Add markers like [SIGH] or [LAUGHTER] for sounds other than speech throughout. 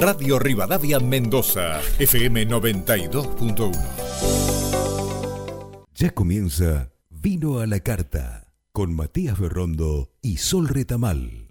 Radio Rivadavia Mendoza, FM 92.1. Ya comienza Vino a la Carta con Matías Berrondo y Sol Retamal.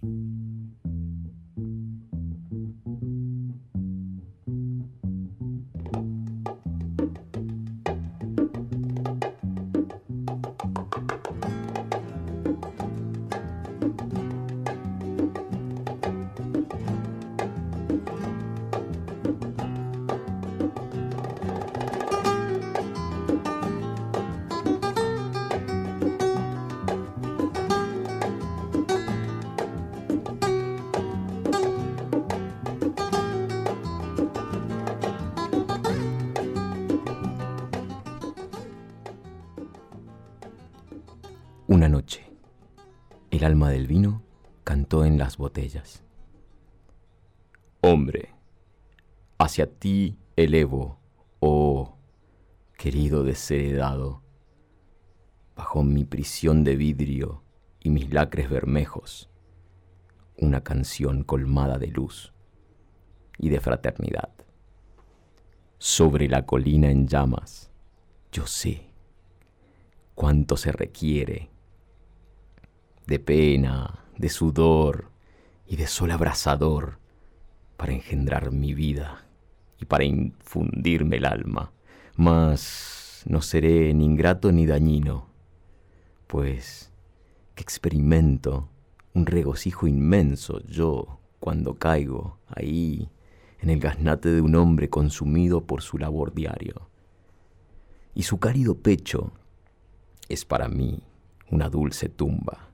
Botellas. Hombre, hacia ti elevo, oh querido desheredado, bajo mi prisión de vidrio y mis lacres bermejos, una canción colmada de luz y de fraternidad. Sobre la colina en llamas, yo sé cuánto se requiere de pena, de sudor y de sol abrasador para engendrar mi vida y para infundirme el alma. Mas no seré ni ingrato ni dañino, pues que experimento un regocijo inmenso yo cuando caigo ahí en el gaznate de un hombre consumido por su labor diario. Y su cálido pecho es para mí una dulce tumba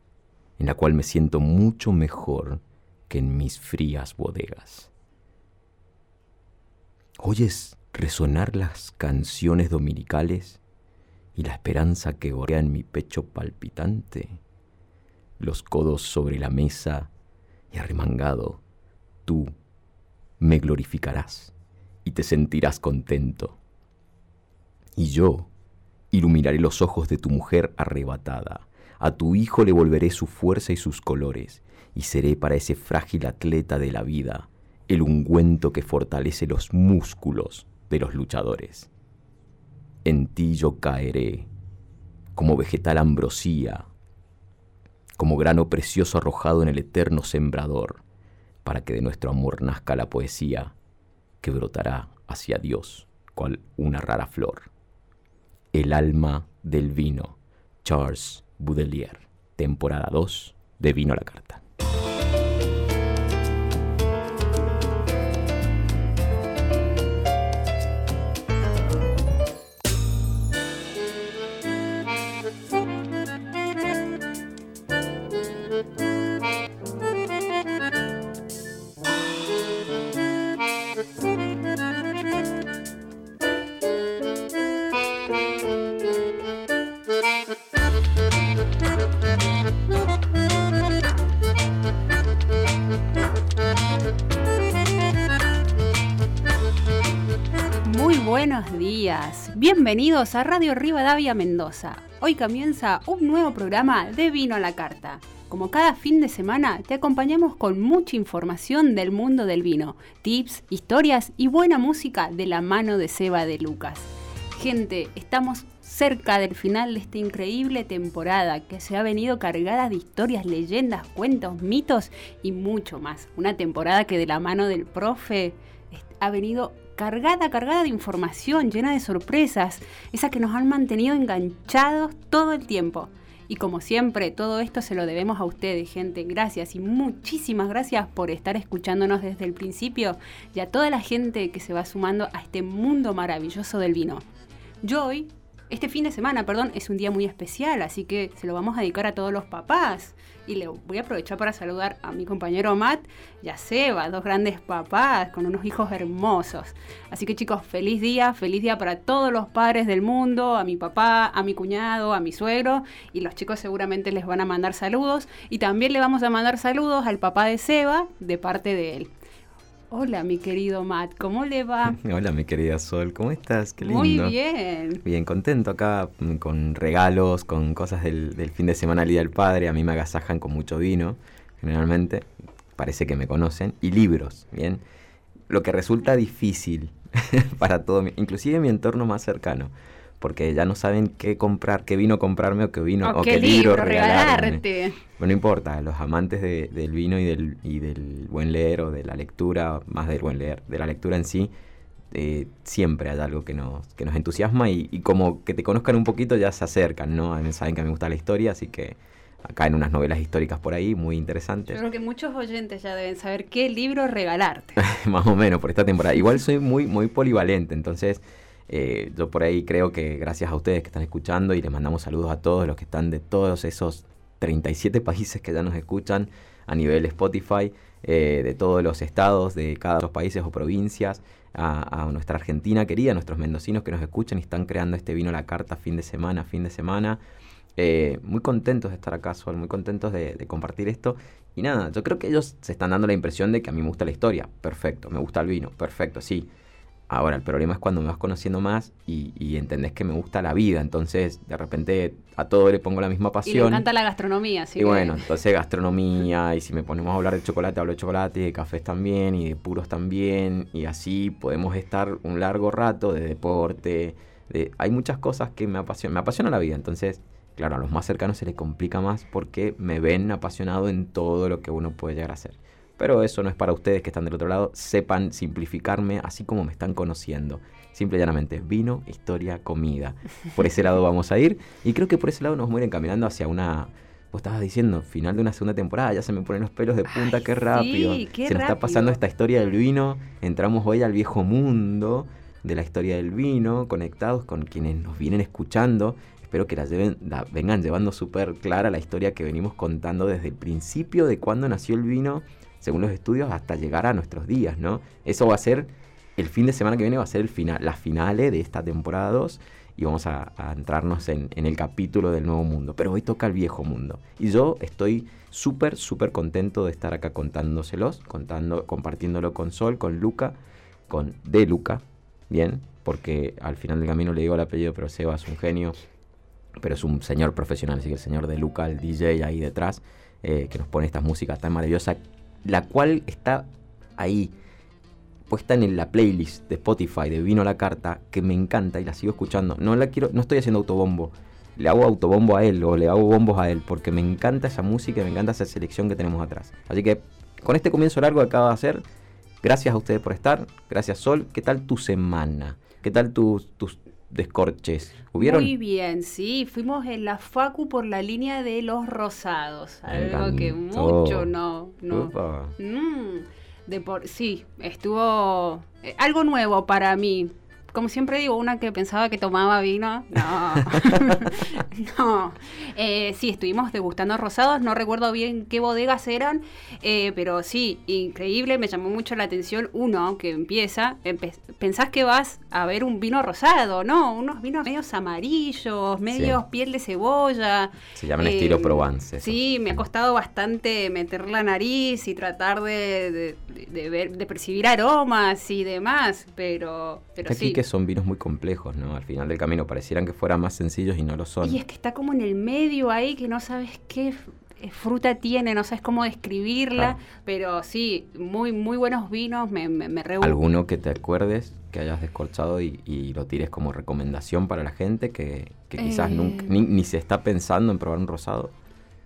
en la cual me siento mucho mejor que en mis frías bodegas. ¿Oyes resonar las canciones dominicales y la esperanza que gorea en mi pecho palpitante? Los codos sobre la mesa y arremangado, tú me glorificarás y te sentirás contento. Y yo iluminaré los ojos de tu mujer arrebatada a tu hijo le volveré su fuerza y sus colores, y seré para ese frágil atleta de la vida el ungüento que fortalece los músculos de los luchadores. En ti yo caeré, como vegetal ambrosía, como grano precioso arrojado en el eterno sembrador, para que de nuestro amor nazca la poesía que brotará hacia Dios cual una rara flor. El alma del vino, Charles Boudelier, temporada 2 de Vino a la Carta. Bienvenidos a Radio Rivadavia Mendoza. Hoy comienza un nuevo programa de Vino a la Carta. Como cada fin de semana, te acompañamos con mucha información del mundo del vino, tips, historias y buena música de la mano de Seba de Lucas. Gente, estamos cerca del final de esta increíble temporada que se ha venido cargada de historias, leyendas, cuentos, mitos y mucho más. Una temporada que de la mano del profe ha venido cargada, cargada de información, llena de sorpresas, esas que nos han mantenido enganchados todo el tiempo. Y como siempre, todo esto se lo debemos a ustedes, gente. Gracias y muchísimas gracias por estar escuchándonos desde el principio y a toda la gente que se va sumando a este mundo maravilloso del vino. Yo hoy, este fin de semana, perdón, es un día muy especial, así que se lo vamos a dedicar a todos los papás y le voy a aprovechar para saludar a mi compañero Matt y a Seba, dos grandes papás con unos hijos hermosos. Así que chicos, feliz día, feliz día para todos los padres del mundo, a mi papá, a mi cuñado, a mi suegro y los chicos seguramente les van a mandar saludos y también le vamos a mandar saludos al papá de Seba de parte de él. Hola, mi querido Matt, ¿cómo le va? [LAUGHS] Hola, mi querida Sol, ¿cómo estás? Qué lindo. Muy bien. Bien, contento acá mm, con regalos, con cosas del, fin de semana al Día del Padre. A mí me agasajan con mucho vino, generalmente. Parece que me conocen. Y libros, ¿bien? lo que resulta difícil [LAUGHS] para todo, inclusive mi entorno más cercano porque ya no saben qué comprar, qué vino comprarme o qué vino o, qué, libro, regalarte. Bueno, no importa, los amantes del vino y del, y del buen leer o de la lectura, más del buen leer, de la lectura en sí, eh, siempre hay algo que nos, que nos entusiasma y, como que te conozcan un poquito ya se acercan, ¿no? A mí saben que me gusta la historia, así que acá en unas novelas históricas por ahí muy interesantes. Yo creo que muchos oyentes ya deben saber qué libro regalarte. [LAUGHS] Más o menos por esta temporada. Igual soy muy, muy polivalente, entonces eh, yo por ahí creo que gracias a ustedes que están escuchando y les mandamos saludos a todos los que están de todos esos 37 países que ya nos escuchan a nivel Spotify, eh, de todos los estados, de cada dos países o provincias a, nuestra Argentina querida, a nuestros mendocinos que nos escuchan y están creando este vino a la carta fin de semana, fin de semana. Eh, muy contentos de estar acá, Sol, muy contentos de, compartir esto. Y nada, yo creo que ellos se están dando la impresión de que a mí me gusta la historia. Perfecto, me gusta el vino, perfecto, sí. Ahora, el problema es cuando me vas conociendo más y, y, entendés que me gusta la vida. Entonces, de repente, a todo le pongo la misma pasión. Y me encanta la gastronomía, sí. Y bueno, entonces gastronomía, y si me ponemos a hablar de chocolate, hablo de chocolate, y de cafés también, y de puros también. Y así podemos estar un largo rato de deporte. De, hay muchas cosas que me apasionan. Me apasiona la vida. Entonces, claro, a los más cercanos se les complica más porque me ven apasionado en todo lo que uno puede llegar a hacer. Pero eso no es para ustedes que están del otro lado. Sepan simplificarme así como me están conociendo. Simple y llanamente, vino, historia, comida. Por ese lado vamos a ir. Y creo que por ese lado nos vamos a ir encaminando hacia una... Vos estabas diciendo, final de una segunda temporada, ya se me ponen los pelos de punta, qué rápido. se nos está pasando esta historia del vino. Entramos hoy al viejo mundo de la historia del vino, conectados con quienes nos vienen escuchando. Espero que la, lleven, la vengan llevando súper clara la historia que venimos contando desde el principio de cuando nació el vino según los estudios, hasta llegar a nuestros días, ¿no? Eso va a ser, el fin de semana que viene va a ser el final, la finale de esta temporada 2 y vamos a, entrarnos en, el capítulo del nuevo mundo. Pero hoy toca el viejo mundo. Y yo estoy súper, súper contento de estar acá contándoselos, contando, compartiéndolo con Sol, con Luca, con De Luca, bien, porque al final del camino le digo el apellido, pero Seba es un genio, pero es un señor profesional, así que el señor De Luca, el DJ ahí detrás, eh, que nos pone estas músicas tan maravillosas la cual está ahí puesta en la playlist de Spotify de Vino la Carta, que me encanta y la sigo escuchando. No la quiero, no estoy haciendo autobombo. Le hago autobombo a él o le hago bombos a él porque me encanta esa música y me encanta esa selección que tenemos atrás. Así que con este comienzo largo que acabo de hacer, gracias a ustedes por estar. Gracias Sol. ¿Qué tal tu semana? ¿Qué tal tus, tus descorches. ¿Hubieron? Muy bien, sí. Fuimos en la Facu por la línea de los rosados. algo que mucho no. no. Mm, de por, sí, estuvo eh, algo nuevo para mí como siempre digo, una que pensaba que tomaba vino. No. [LAUGHS] no. Eh, sí, estuvimos degustando rosados. No recuerdo bien qué bodegas eran. Eh, pero sí, increíble. Me llamó mucho la atención uno que empieza. pensás que vas a ver un vino rosado, ¿no? Unos vinos medios amarillos, medios piel de cebolla. Se llaman estilo eh, Provence. Sí, me ha costado bastante meter la nariz y tratar de, ver, de percibir aromas y demás. Pero, pero sí son vinos muy complejos, ¿no? Al final del camino parecieran que fueran más sencillos y no lo son. Y es que está como en el medio ahí que no sabes qué fruta tiene, no sabes cómo describirla, pero sí, muy muy buenos vinos, me, me, ¿Alguno que te acuerdes que hayas descorchado y, lo tires como recomendación para la gente que, quizás nunca, ni, ni, se está pensando en probar un rosado?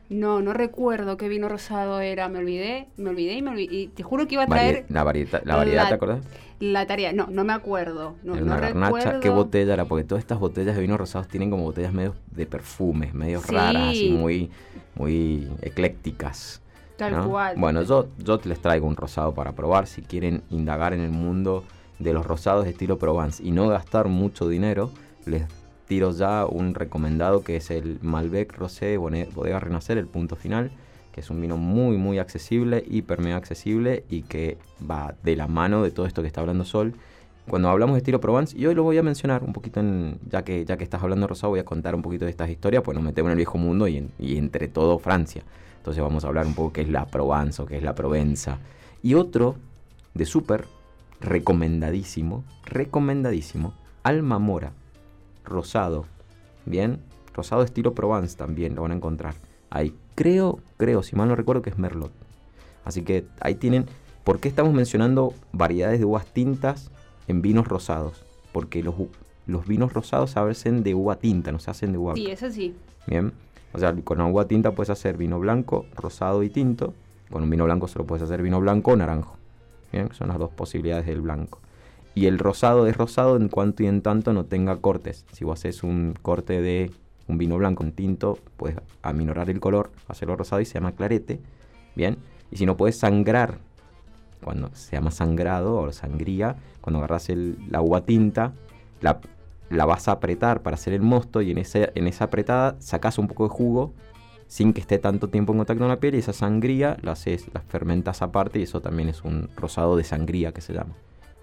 No, no recuerdo qué vino rosado era, me olvidé, me olvidé y, me olvidé, y te juro que iba a traer... la, variedad, la variedad, ¿te acordás? La tarea, no, no me acuerdo. No, una garnacha, ¿qué botella era? Porque todas estas botellas de vino rosados tienen como botellas medio de perfumes, medio raras, y muy, muy eclécticas. Tal cual. Bueno, yo, yo les traigo un rosado para probar si quieren indagar en el mundo de los rosados de estilo Provence y no gastar mucho dinero, les tiro ya un recomendado que es el Malbec Rosé Bodega Renacer, el punto final, es un vino muy muy accesible, hiper mega accesible y que va de la mano de todo esto que está hablando Sol. Cuando hablamos de estilo Provence, y hoy lo voy a mencionar un poquito, en, ya, que, ya que estás hablando de Rosado, voy a contar un poquito de estas historias, pues nos metemos en el viejo mundo y, y entre todo Francia. Entonces vamos a hablar un poco qué es la Provence o qué es la Provenza. Y otro de súper recomendadísimo, recomendadísimo, Alma Mora, rosado. Bien, rosado estilo Provence también lo van a encontrar. Ahí creo, creo, si mal no recuerdo que es Merlot. Así que ahí tienen ¿Por qué estamos mencionando variedades de uvas tintas en vinos rosados? Porque los, los vinos rosados se hacen de uva tinta, no se hacen de uva. Sí, eso sí. Bien. O sea, con uva tinta puedes hacer vino blanco, rosado y tinto. Con un vino blanco solo puedes hacer vino blanco o naranjo. Bien, son las dos posibilidades del blanco. Y el rosado es rosado en cuanto y en tanto no tenga cortes. Si vos haces un corte de un vino blanco en tinto, puedes aminorar el color, hacerlo rosado y se llama clarete. Bien. Y si no puedes sangrar, cuando se llama sangrado o sangría, cuando agarras el, la uva tinta, la, la vas a apretar para hacer el mosto y en, en esa apretada sacas un poco de jugo sin que esté tanto tiempo en contacto con la piel y esa sangría la haces, la fermentas aparte y eso también es un rosado de sangría que se llama.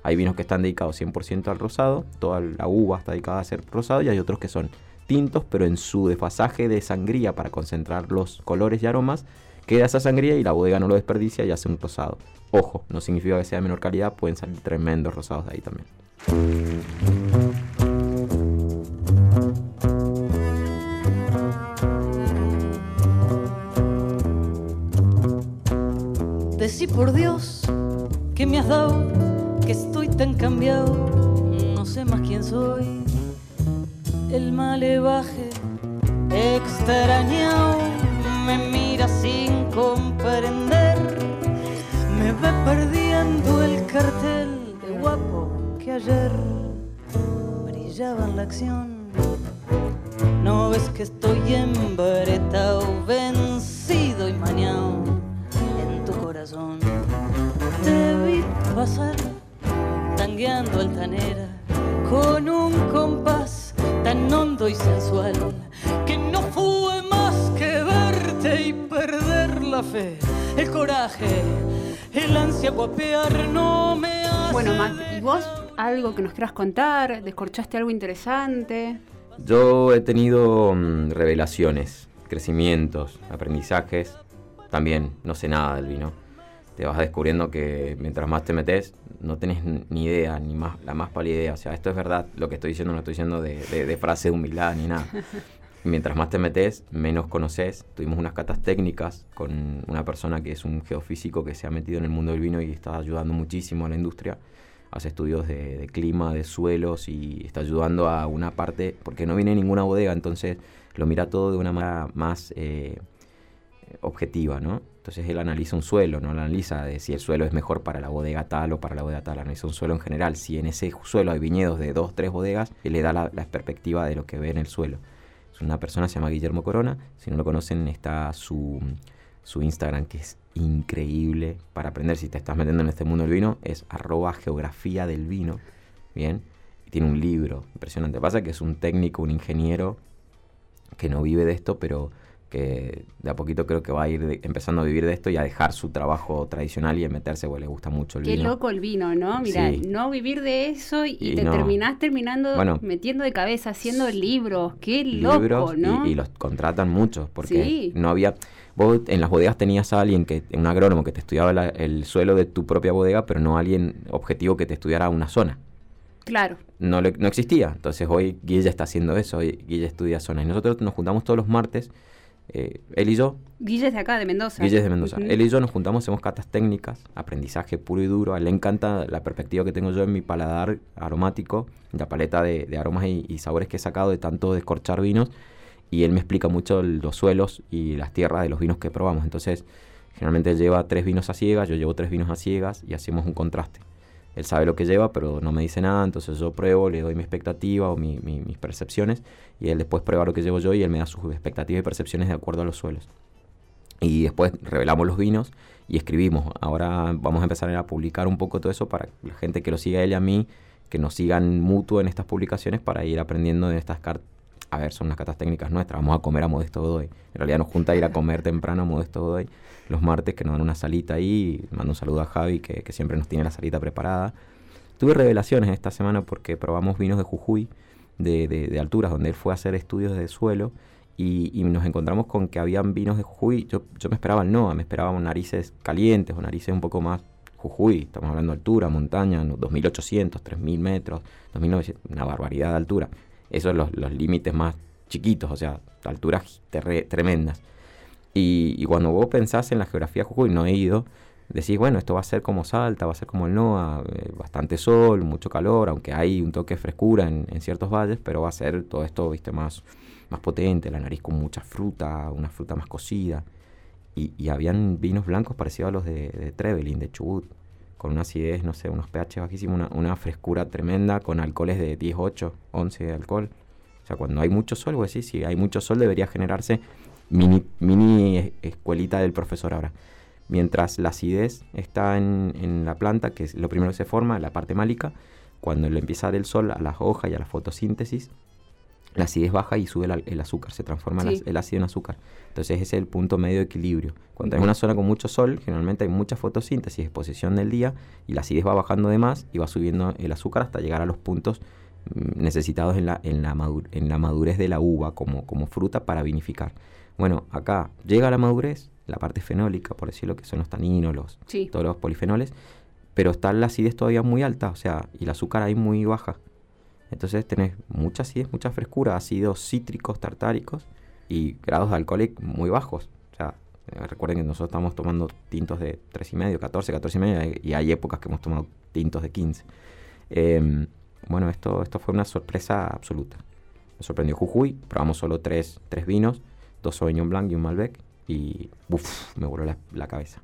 Hay vinos que están dedicados 100% al rosado, toda la uva está dedicada a ser rosado y hay otros que son pero en su desfasaje de sangría para concentrar los colores y aromas, queda esa sangría y la bodega no lo desperdicia y hace un rosado. Ojo, no significa que sea de menor calidad, pueden salir tremendos rosados de ahí también. Decí por Dios que me has dado, que estoy tan cambiado, no sé más quién soy. El malevaje extrañado me mira sin comprender, me ve perdiendo el cartel de guapo que ayer brillaba en la acción. Algo que nos quieras contar? ¿Descorchaste algo interesante? Yo he tenido mm, revelaciones, crecimientos, aprendizajes. También no sé nada del vino. Te vas descubriendo que mientras más te metes, no tenés ni idea, ni más, la más pálida idea. O sea, esto es verdad, lo que estoy diciendo no estoy diciendo de, de- de frase de humildad ni nada. [LAUGHS] Mientras más te metes, menos conoces. Tuvimos unas catas técnicas con una persona que es un geofísico que se ha metido en el mundo del vino y está ayudando muchísimo a la industria. Hace estudios de, clima, de suelos y está ayudando a una parte, porque no viene ninguna bodega, entonces lo mira todo de una manera más eh, objetiva, ¿no? Entonces él analiza un suelo, no lo analiza de si el suelo es mejor para la bodega tal o para la bodega tal, analiza un suelo en general. Si en ese suelo hay viñedos de dos, tres bodegas, él le da la, perspectiva de lo que ve en el suelo. Es una persona, se llama Guillermo Corona. Si no lo conocen, está su Instagram, que es increíble para aprender. Si te estás metiendo en este mundo del vino, es arroba geografía del vino. Bien. Y tiene un libro impresionante. Pasa que es un técnico, un ingeniero que no vive de esto, pero que de a poquito creo que va a ir de- empezando a vivir de esto y a dejar su trabajo tradicional y a meterse, porque le gusta mucho el Qué vino. loco el vino, ¿no? Mira, Sí. no vivir de eso y, Y te no. terminás terminando Bueno. metiendo de cabeza, haciendo libros. Qué loco, libros ¿no? y, y los contratan muchos porque Sí. no había vos en las bodegas tenías a alguien que un agrónomo que te estudiaba la- el suelo de tu propia bodega pero no alguien objetivo que te estudiara una zona Claro. no, le- no existía entonces hoy Guille está haciendo eso hoy Guille estudia zona y nosotros nos juntamos todos los martes eh, él y yo Guille es de acá, de Mendoza. Guille es de Mendoza. Ujú. Él y yo nos juntamos, hacemos catas técnicas, aprendizaje puro y duro. A él le encanta la perspectiva que tengo yo en mi paladar aromático, la paleta de, de aromas y, y sabores que he sacado de tanto descorchar vinos. Y él me explica mucho el- los suelos y las tierras de los vinos que probamos. Entonces, generalmente él lleva tres vinos a ciegas, yo llevo tres vinos a ciegas y hacemos un contraste. Él sabe lo que lleva, pero no me dice nada, entonces yo pruebo, le doy mi expectativa o mi- mi- mis percepciones, y él después prueba lo que llevo yo y él me da sus expectativas y percepciones de acuerdo a los suelos. Y después revelamos los vinos y escribimos. Ahora vamos a empezar a publicar un poco todo eso para la gente que lo siga él y a mí, que nos sigan mutuo en estas publicaciones para ir aprendiendo de estas cartas. A ver, son unas cartas técnicas nuestras. Vamos a comer a Modesto Godoy. En realidad nos junta a ir a comer temprano a Modesto Godoy los martes, que nos dan una salita ahí. Mando un saludo a Javi, que, siempre nos tiene la salita preparada. Tuve revelaciones esta semana porque probamos vinos de Jujuy, de, alturas, donde él fue a hacer estudios de suelo y, y nos encontramos con que habían vinos de Jujuy. Yo, me esperaba el NOA, me esperaba narices calientes o narices un poco más Jujuy. Estamos hablando de altura, montaña, no, 2800, 3000 metros, 2900, una barbaridad de altura. Esos son los, los límites más chiquitos, o sea, alturas tremendas. Y, y cuando vos pensás en la geografía de Jujuy, no he ido, decís, bueno, esto va a ser como Salta, va a ser como el NOA, eh, bastante sol, mucho calor, aunque hay un toque de frescura en, ciertos valles, pero va a ser todo esto, viste, más, más potente, la nariz con mucha fruta, una fruta más cocida. Y, y habían vinos blancos parecidos a los de, de Trevelin, de Chubut, con una acidez, no sé, unos pH bajísimos, una, una frescura tremenda, con alcoholes de 18, 11 de alcohol. O sea, cuando hay mucho sol, pues sí, si hay mucho sol debería generarse mini, mini escuelita del profesor ahora. Mientras la acidez está en, en, la planta, que es lo primero que se forma, la parte málica, cuando le empieza a dar el sol a las hojas y a la fotosíntesis, la acidez baja y sube el, el azúcar, se transforma sí. el, ácido en azúcar. Entonces ese es el punto medio de equilibrio. Cuando hay una zona con mucho sol, generalmente hay mucha fotosíntesis, exposición del día, y la acidez va bajando de más y va subiendo el azúcar hasta llegar a los puntos mm, necesitados en la, en la, madur en la madurez de la uva como, como fruta para vinificar. Bueno, acá llega la madurez, la parte fenólica, por decirlo, que son los taninos, los, sí. todos los polifenoles, pero está la acidez todavía muy alta, o sea, y el azúcar ahí muy baja. Entonces tenés mucha acidez, mucha frescura, ácidos cítricos, tartáricos y grados de alcohol muy bajos. O sea, eh, recuerden que nosotros estamos tomando tintos de 3,5, 14, 14,5 y hay épocas que hemos tomado tintos de 15. Eh, bueno, esto, esto fue una sorpresa absoluta. Me sorprendió Jujuy, probamos solo tres, tres vinos, dos Sauvignon Blanc y un Malbec y me voló la, la cabeza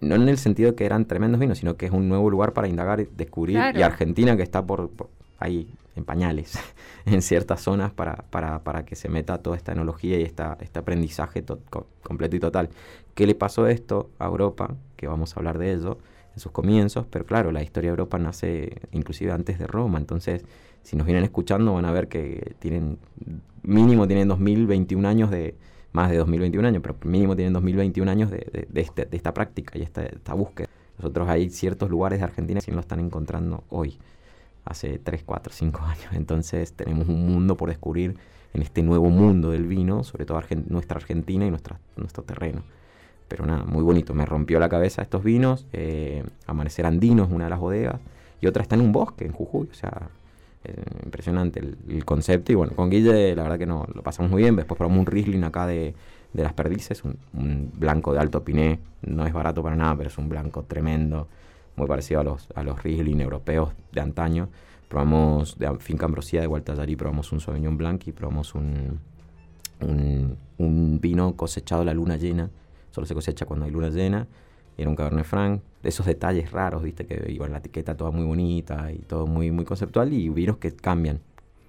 no en el sentido de que eran tremendos vinos, sino que es un nuevo lugar para indagar descubrir. Claro. Y Argentina que está por, por, ahí en pañales [LAUGHS] en ciertas zonas para, para, para, que se meta toda esta enología y esta, este aprendizaje to, completo y total. ¿Qué le pasó esto a Europa? Que vamos a hablar de ello en sus comienzos, pero claro, la historia de Europa nace inclusive antes de Roma, entonces si nos vienen escuchando van a ver que tienen mínimo tienen 2021 años de más de 2021 años, pero mínimo tienen 2021 años de, de, de, este, de esta práctica y esta, esta, búsqueda. Nosotros hay ciertos lugares de Argentina que no lo están encontrando hoy, hace 3, 4, 5 años. Entonces tenemos un mundo por descubrir en este nuevo mundo del vino, sobre todo nuestra Argentina y nuestra, nuestro terreno. Pero nada, muy bonito. Me rompió la cabeza estos vinos. Eh, Amanecer Andino es una de las bodegas. Y otra está en un bosque, en Jujuy. O sea, eh, impresionante el, el, concepto. Y bueno, con Guille la verdad que no, lo pasamos muy bien. Después probamos un Riesling acá de, de las perdices, un, un, blanco de alto piné. No es barato para nada, pero es un blanco tremendo, muy parecido a los, a los Riesling europeos de antaño. Probamos de Finca Ambrosía de Gualtallarí, probamos un Sauvignon Blanc y probamos un, un, un vino cosechado a la luna llena. Solo se cosecha cuando hay luna llena y era un Cabernet Franc, de esos detalles raros, viste, que iba en la etiqueta toda muy bonita y todo muy, muy conceptual, y vinos que cambian.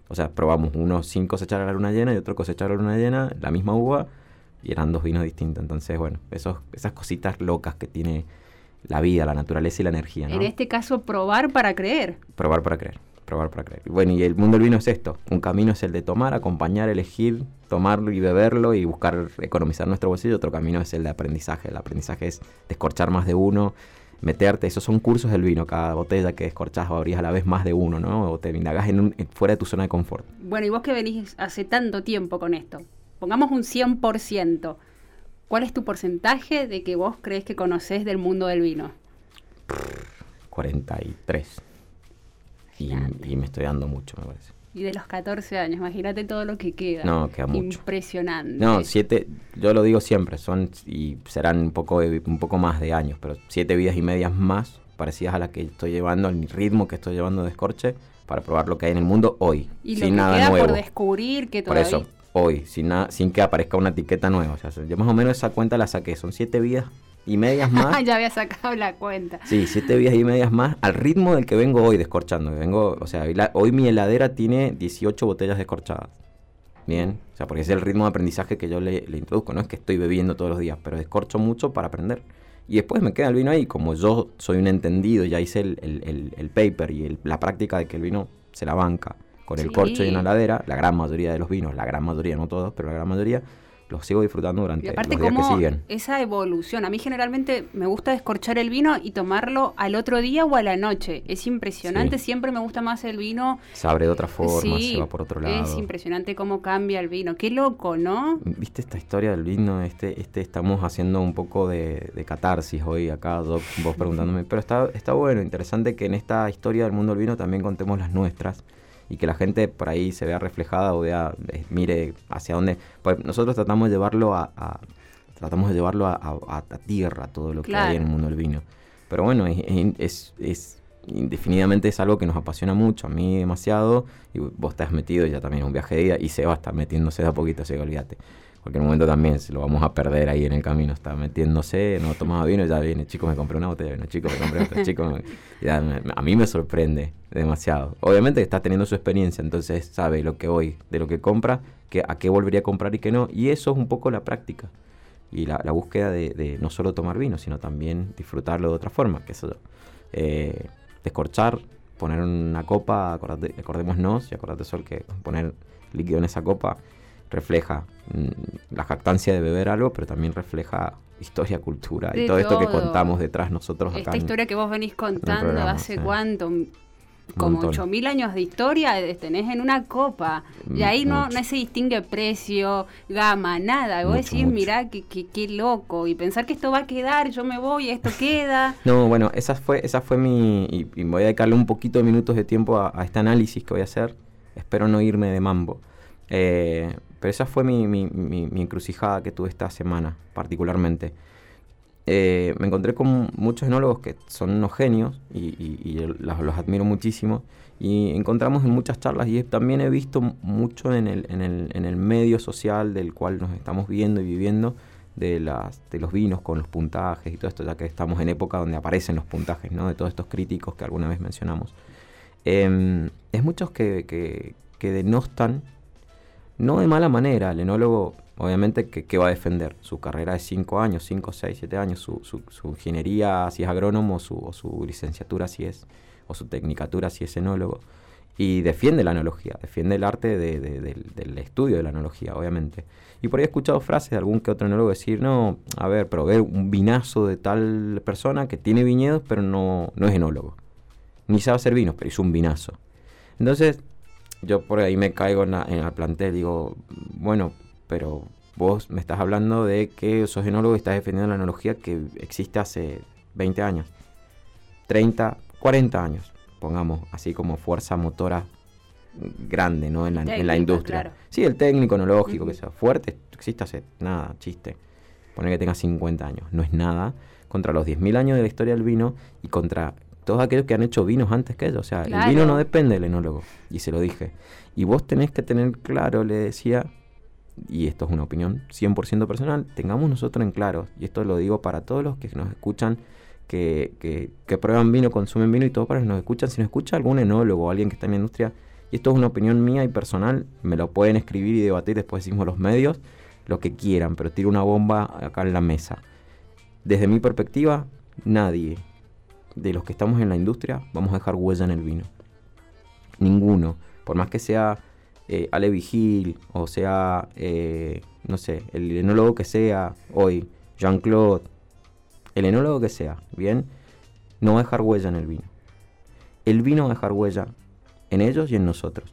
O sea, probamos uno sin cosechar a la luna llena y otro cosechar a la luna llena, la misma uva, y eran dos vinos distintos. Entonces, bueno, esos, esas cositas locas que tiene la vida, la naturaleza y la energía. ¿no? En este caso, probar para creer. Probar para creer probar para creer. Bueno, y el mundo del vino es esto. Un camino es el de tomar, acompañar, elegir, tomarlo y beberlo y buscar economizar nuestro bolsillo. Otro camino es el de aprendizaje. El aprendizaje es descorchar más de uno, meterte. Esos son cursos del vino. Cada botella que descorchás o abrís a la vez más de uno, ¿no? O te indagás en un, fuera de tu zona de confort. Bueno, y vos que venís hace tanto tiempo con esto, pongamos un 100%. ¿Cuál es tu porcentaje de que vos crees que conocés del mundo del vino? 43. Y, y, me estoy dando mucho, me parece. Y de los 14 años, imagínate todo lo que queda. No, queda mucho. Impresionante. No, siete, yo lo digo siempre, son y serán un poco, un poco más de años, pero siete vidas y medias más parecidas a las que estoy llevando, al ritmo que estoy llevando de escorche, para probar lo que hay en el mundo hoy. Y sin lo que nada queda nuevo. por descubrir que todavía... Por eso, hoy, sin, nada, sin que aparezca una etiqueta nueva. O sea, yo más o menos esa cuenta la saqué, son siete vidas y medias más. [LAUGHS] ya había sacado la cuenta. Sí, siete vidas y medias más al ritmo del que vengo hoy descorchando. Vengo, o sea, hoy mi heladera tiene 18 botellas descorchadas. Bien, o sea, porque es el ritmo de aprendizaje que yo le, le, introduzco. No es que estoy bebiendo todos los días, pero descorcho mucho para aprender. Y después me queda el vino ahí. Como yo soy un entendido, ya hice el, el, el, el paper y la práctica de que el vino se la banca con el sí. corcho y una heladera, la gran mayoría de los vinos, la gran mayoría, no todos, pero la gran mayoría, los sigo disfrutando durante y aparte los días como que siguen. Esa evolución. A mí generalmente me gusta descorchar el vino y tomarlo al otro día o a la noche. Es impresionante, sí. siempre me gusta más el vino. Se abre de otra forma, sí, se va por otro lado. Es impresionante cómo cambia el vino. Qué loco, ¿no? ¿Viste esta historia del vino? Este, este estamos haciendo un poco de, de catarsis hoy acá, vos preguntándome. [LAUGHS] Pero está, está bueno, interesante que en esta historia del mundo del vino también contemos las nuestras y que la gente por ahí se vea reflejada o vea, eh, mire hacia dónde. Pues nosotros tratamos de llevarlo a, a, tratamos de llevarlo a, tierra, todo lo que hay en el mundo del vino. Pero bueno, es, es, indefinidamente es algo que nos apasiona mucho, a mí demasiado, y vos estás metido ya también en un viaje de día, y Seba está metiéndose de a poquito, así que olvídate. Un momento también se lo vamos a perder ahí en el camino, está metiéndose, no tomaba vino, ya viene, chicos, me compré una botella de vino, chicos, me compré otra, chicos, [LAUGHS] a mí me sorprende demasiado. Obviamente está teniendo su experiencia, entonces sabe lo que hoy, de lo que compra, que, a qué volvería a comprar y qué no, y eso es un poco la práctica y la, búsqueda de, no solo tomar vino, sino también disfrutarlo de otra forma, que eso, eh, descorchar, poner una copa, acordémonos, y acordate Sol que poner líquido en esa copa refleja mm, la jactancia de beber algo, pero también refleja historia, cultura y todo, esto que contamos detrás nosotros Esta historia que vos venís contando hace cuánto, como 8.000 años de historia tenés en una copa. Y ahí no, no se distingue precio, gama, nada. Vos decís, mirá, qué, qué, loco. Y pensar que esto va a quedar, yo me voy, esto queda. [LAUGHS] No, bueno, esa fue, esa fue mi... Y, voy a dedicarle un poquito de minutos de tiempo a, este análisis que voy a hacer. Espero no irme de mambo. Eh, pero esa fue mi, encrucijada que tuve esta semana, particularmente. Eh, me encontré con muchos enólogos que son unos genios y, los, admiro muchísimo. Y encontramos en muchas charlas y también he visto mucho en el, medio social del cual nos estamos viendo y viviendo de, los vinos con los puntajes y todo esto, ya que estamos en época donde aparecen los puntajes ¿no? de todos estos críticos que alguna vez mencionamos. Em, es muchos que, que denostan, no de mala manera, el enólogo obviamente, ¿qué, va a defender? Su carrera de 5 años, 5, 6, 7 años, su, su, ingeniería si es agrónomo, su, o su licenciatura si es, o su tecnicatura si es enólogo. Y defiende la analogía, defiende el arte del estudio de la analogía, obviamente. Y por ahí he escuchado frases de algún que otro enólogo decir, no, a ver, probé un vinazo de tal persona que tiene viñedos, pero no, no es enólogo. Ni sabe hacer vinos, pero hizo un vinazo. Entonces, yo por ahí me caigo en, en el plantel, digo, bueno, pero vos me estás hablando de que sos enólogo y estás defendiendo la analogía que existe hace 20 años, 30, 40 años, pongamos, así como fuerza motora grande ¿no? en, la, industria. Sí, el técnico, enológico, que sea fuerte, existe hace nada, chiste. Poner que tenga 50 años, no es nada contra los 10.000 años de la historia del vino y contra todos aquellos que han hecho vinos antes que ellos. O sea, el vino no depende del enólogo, y se lo dije. Y vos tenés que tener claro, le decía, y esto es una opinión 100% personal, tengamos nosotros en claro, y esto lo digo para todos los que nos escuchan, que, que, prueban vino, consumen vino y todos para los que nos escuchan, si nos escucha algún enólogo o alguien que está en la industria, y esto es una opinión mía y personal, me lo pueden escribir y debatir, después decimos los medios, lo que quieran, pero tiro una bomba acá en la mesa. Desde mi perspectiva, nadie de los que estamos en la industria vamos a dejar huella en el vino. Ninguno. Por más que sea eh, Ale o sea, eh, no sé, el enólogo que sea hoy, Jean-Claude, el enólogo que sea, ¿bien? No va a dejar huella en el vino. El vino va a dejar huella en ellos y en nosotros.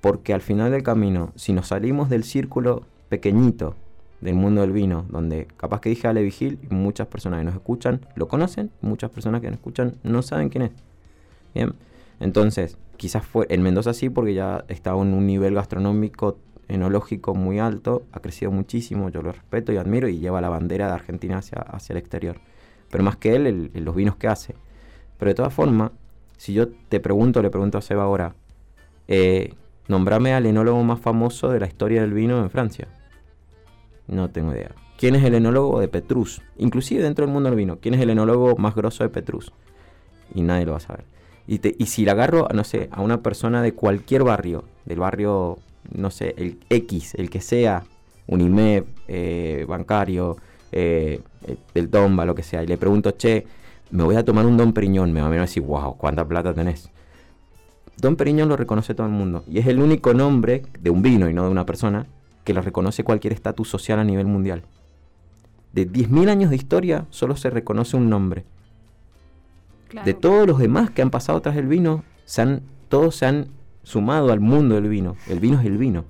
Porque al final del camino, si nos salimos del círculo pequeñito del mundo del vino, donde capaz que dije Ale Vigil, y muchas personas que nos escuchan lo conocen, muchas personas que nos escuchan no saben quién es. Bien, entonces, quizás fue en Mendoza sí, porque ya estaba en un nivel gastronómico, enológico muy alto, ha crecido muchísimo, yo lo respeto y admiro y lleva la bandera de Argentina hacia, hacia el exterior. Pero más que él, los vinos que hace. Pero de todas formas, si yo te pregunto, le pregunto a Seba ahora, eh, nombrame al enólogo más famoso de la historia del vino en Francia. No tengo idea. ¿Quién es el enólogo de Petrus? Inclusive dentro del mundo del vino, ¿quién es el enólogo más grosso de Petrus? Y nadie lo va a saber. Y, si le agarro, no sé, a una persona de cualquier barrio, del barrio, no sé, el X, el que sea, Unimep, eh, bancario, eh, del Tomba, lo que sea, y le pregunto, che, me voy a tomar un Don Periñón, me va a mirar decir, wow, ¿cuánta plata tenés? Don Periñón lo reconoce todo el mundo, y es el único nombre de un vino y no de una persona que lo reconoce cualquier estatus social a nivel mundial. De 10.000 años de historia, solo se reconoce un nombre, de todos los demás que han pasado tras el vino, se todos se han sumado al mundo del vino. El vino es el vino.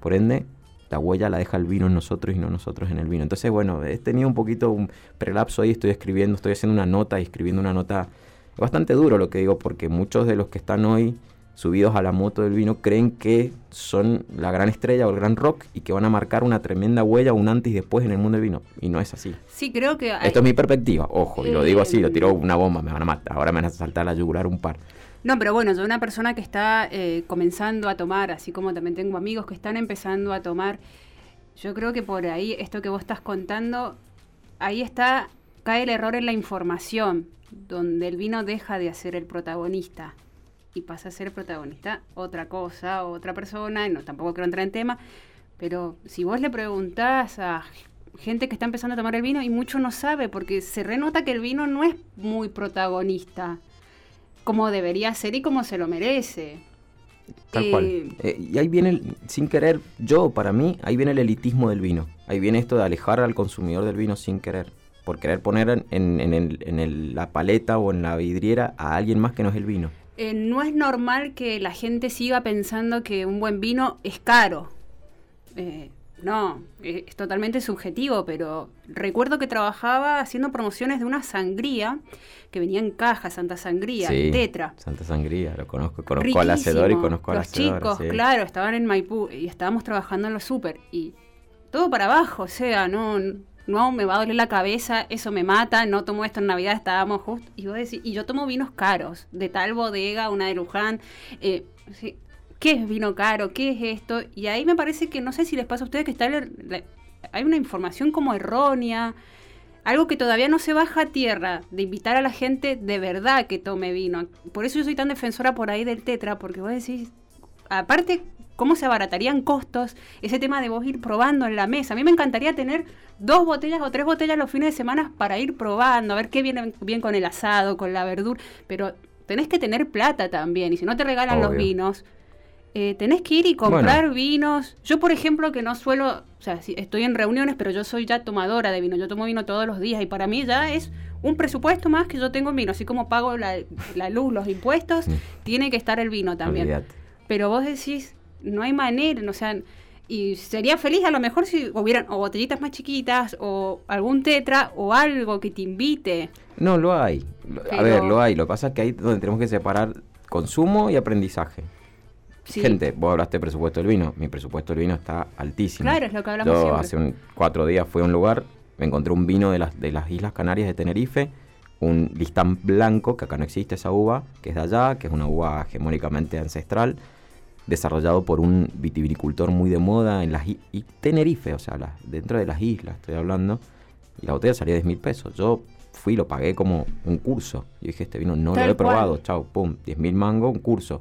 Por ende, la huella la deja el vino en nosotros y no nosotros en el vino. Entonces, bueno, he tenido un poquito un prelapso ahí, estoy escribiendo, estoy haciendo una nota y escribiendo una nota. Es bastante duro lo que digo, porque muchos de los que están hoy subidos a la moto del vino, creen que son la gran estrella o el gran rock y que van a marcar una tremenda huella, un antes y después en el mundo del vino. Y no es así. Sí, creo que... hay- Esto es mi perspectiva, ojo, y lo digo así, lo Eh, tiro una bomba, me van a matar, ahora me van a saltar a la yugular un par. No, pero bueno, yo una persona que está eh, comenzando a tomar, así como también tengo amigos que están empezando a tomar, yo creo que por ahí, esto que vos estás contando, ahí está, cae el error en la información, donde el vino deja de ser el protagonista y pasa a ser protagonista otra cosa, otra persona, y no, tampoco quiero entrar en tema, pero si vos le preguntás a gente que está empezando a tomar el vino y mucho no sabe, porque se renota que el vino no es muy protagonista como debería ser y como se lo merece. Tal Eh, cual. Eh, y ahí viene, el- sin querer, yo, para mí, ahí viene el elitismo del vino. Ahí viene esto de alejar al consumidor del vino sin querer. Por querer poner en, en- en el- en el- la paleta o en la vidriera a alguien más que no es el vino. Eh, no es normal que la gente siga pensando que un buen vino es caro. Eh, no, eh, es totalmente subjetivo, pero recuerdo que trabajaba haciendo promociones de una sangría que venía en caja, Santa Sangría, Sí, tetra. Santa Sangría, lo conozco. Conozco al hacedor y conozco al Los hacedor. chicos, sí. claro, estaban en Maipú y estábamos trabajando en los súper y todo para abajo, o sea, no, no me va a doler la cabeza, eso me mata, no tomo esto en Navidad, estábamos justo, y y yo tomo vinos caros, de tal bodega, una de Luján, eh, sí, ¿qué es vino caro? ¿Qué es esto? Y ahí me parece que, no sé si les pasa a ustedes que está hay una información como errónea, algo que todavía no se baja a tierra, de invitar a la gente de verdad que tome vino. Por eso yo soy tan defensora por ahí del tetra, porque vos decís, aparte, ¿cómo se abaratarían costos? Ese tema de vos ir probando en la mesa. A mí me encantaría tener dos botellas o tres botellas los fines de semana para ir probando, a ver qué viene bien con el asado, con la verdura, pero tenés que tener plata también, y si no te regalan los vinos, eh, tenés que ir y comprar vinos. Yo, por ejemplo, que no suelo, o sea, estoy en reuniones, pero yo soy ya tomadora de vino. Yo tomo vino todos los días y para mí ya es un presupuesto más que yo tengo en vino. Así como pago la, la luz, los impuestos, Mm. tiene que estar el vino también. Pero vos decís, no hay manera, o sea, y sería feliz a lo mejor si hubieran o botellitas más chiquitas o algún tetra o algo que te invite. No, lo hay. A ver, lo hay. Lo que pasa es que ahí es donde tenemos que separar consumo y aprendizaje. Sí. Gente, vos hablaste de presupuesto del vino. Mi presupuesto del vino está altísimo. Claro, es lo que hablamos Yo siempre. hace un- cuatro días fui a un lugar, me encontré un vino de las, de las Islas Canarias de Tenerife, un listán blanco, que acá no existe esa uva, que es de allá, que es una uva hegemónicamente ancestral, desarrollado por un vitivinicultor muy de moda en las y Tenerife, o sea, las- dentro de las islas estoy hablando, y la botella salía 10 mil pesos. Yo fui, lo pagué como un curso. Yo dije, este vino no Tal lo he cual. probado, chao, pum, 10 mil mango, un curso.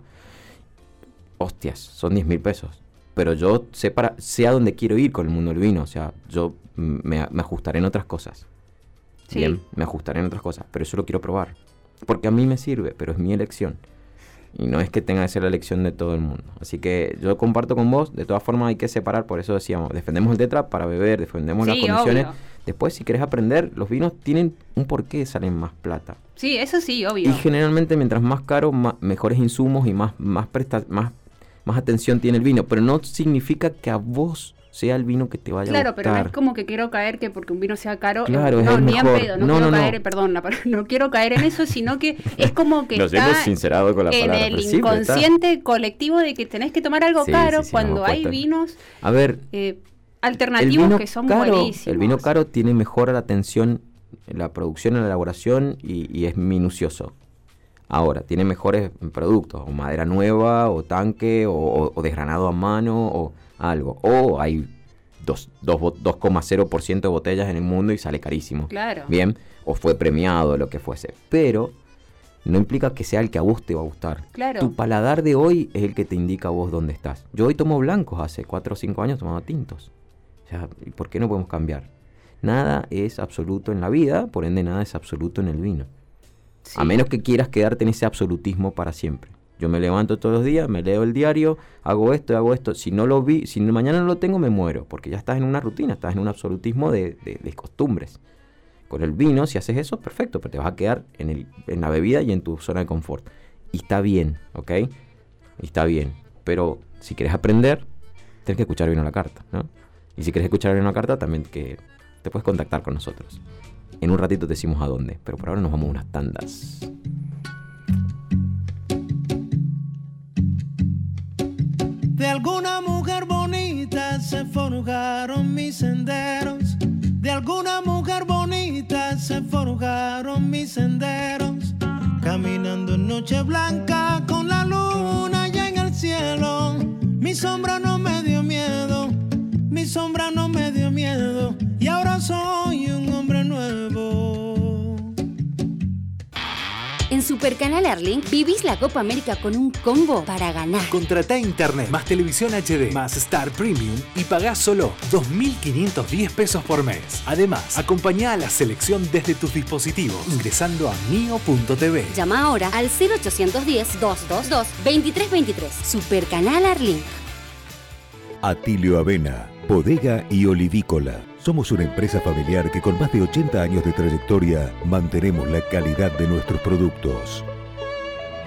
Hostias, son 10 mil pesos. Pero yo sé, para, sé a dónde quiero ir con el mundo del vino. O sea, yo me, me ajustaré en otras cosas. Sí. Bien, me ajustaré en otras cosas. Pero eso lo quiero probar. Porque a mí me sirve, pero es mi elección. Y no es que tenga que ser la elección de todo el mundo. Así que yo comparto con vos. De todas formas hay que separar. Por eso decíamos, defendemos el tetra para beber, defendemos las condiciones. obvio. Después, si querés aprender, los vinos tienen un porqué salen más plata. Sí, eso sí, obvio. Y generalmente mientras más caro, ma- mejores insumos y más, más, presta- más, más atención tiene el vino. Pero no significa que a vos sea el vino que te vaya a Claro, gustar. pero no es como que quiero caer que porque un vino sea caro, Claro, eh, es no, ni en mejor. pedo, no, No, quiero no, caer, perdón, la [LAUGHS] no quiero caer en eso, sino que es como que Nos está hemos sincerado con la en palabra, el está. inconsciente colectivo de que tenés que tomar algo Sí, caro sí, sí, cuando hay vinos A ver, eh, alternativos que son caro, buenísimos. el vino caro tiene mejor la atención en la producción, en la elaboración y, y es minucioso. Ahora, tiene mejores productos, o madera nueva, o tanque, o, o- o desgranado a mano, o algo. O hay dos- dos bo- 2,0% de botellas en el mundo y sale carísimo. Claro. Bien, o fue premiado, lo que fuese. Pero no implica que sea el que a vos te va a gustar. Claro. Tu paladar de hoy es el que te indica a vos dónde estás. Yo hoy tomo blancos, hace 4 o 5 años tomaba tintos. O sea, ¿y ¿por qué no podemos cambiar? Nada es absoluto en la vida, por ende nada es absoluto en el vino. Sí. A menos que quieras quedarte en ese absolutismo para siempre. Yo me levanto todos los días, me leo el diario, hago esto, hago esto. Si no lo vi, si mañana no lo tengo, me muero, porque ya estás en una rutina, estás en un absolutismo de, costumbres. Con el vino, si haces eso, perfecto, pero te vas a quedar en, la bebida y en tu zona de confort. Y está bien, ¿ok? Y está bien. Pero si quieres aprender, tienes que escuchar vino a la carta, ¿no? Y si quieres escuchar vino a la carta, también que te puedes contactar con nosotros. En un ratito te decimos a dónde, pero por ahora nos vamos a unas tandas. De alguna mujer bonita se forjaron mis senderos. De alguna mujer bonita se forjaron mis senderos. Caminando en noche blanca con la luna ya en el cielo. Mi sombra no me dio miedo, mi sombra no me dio miedo. Y ahora soy un Supercanal Arlink vivís la Copa América con un combo para ganar. Contratá internet más televisión HD más Star Premium y pagás solo 2.510 pesos por mes. Además, acompañá a la selección desde tus dispositivos ingresando a mio.tv. Llama ahora al 0810-222-2323. Supercanal Arlink. Atilio Avena, Bodega y Olivícola. Somos una empresa familiar que con más de 80 años de trayectoria mantenemos la calidad de nuestros productos.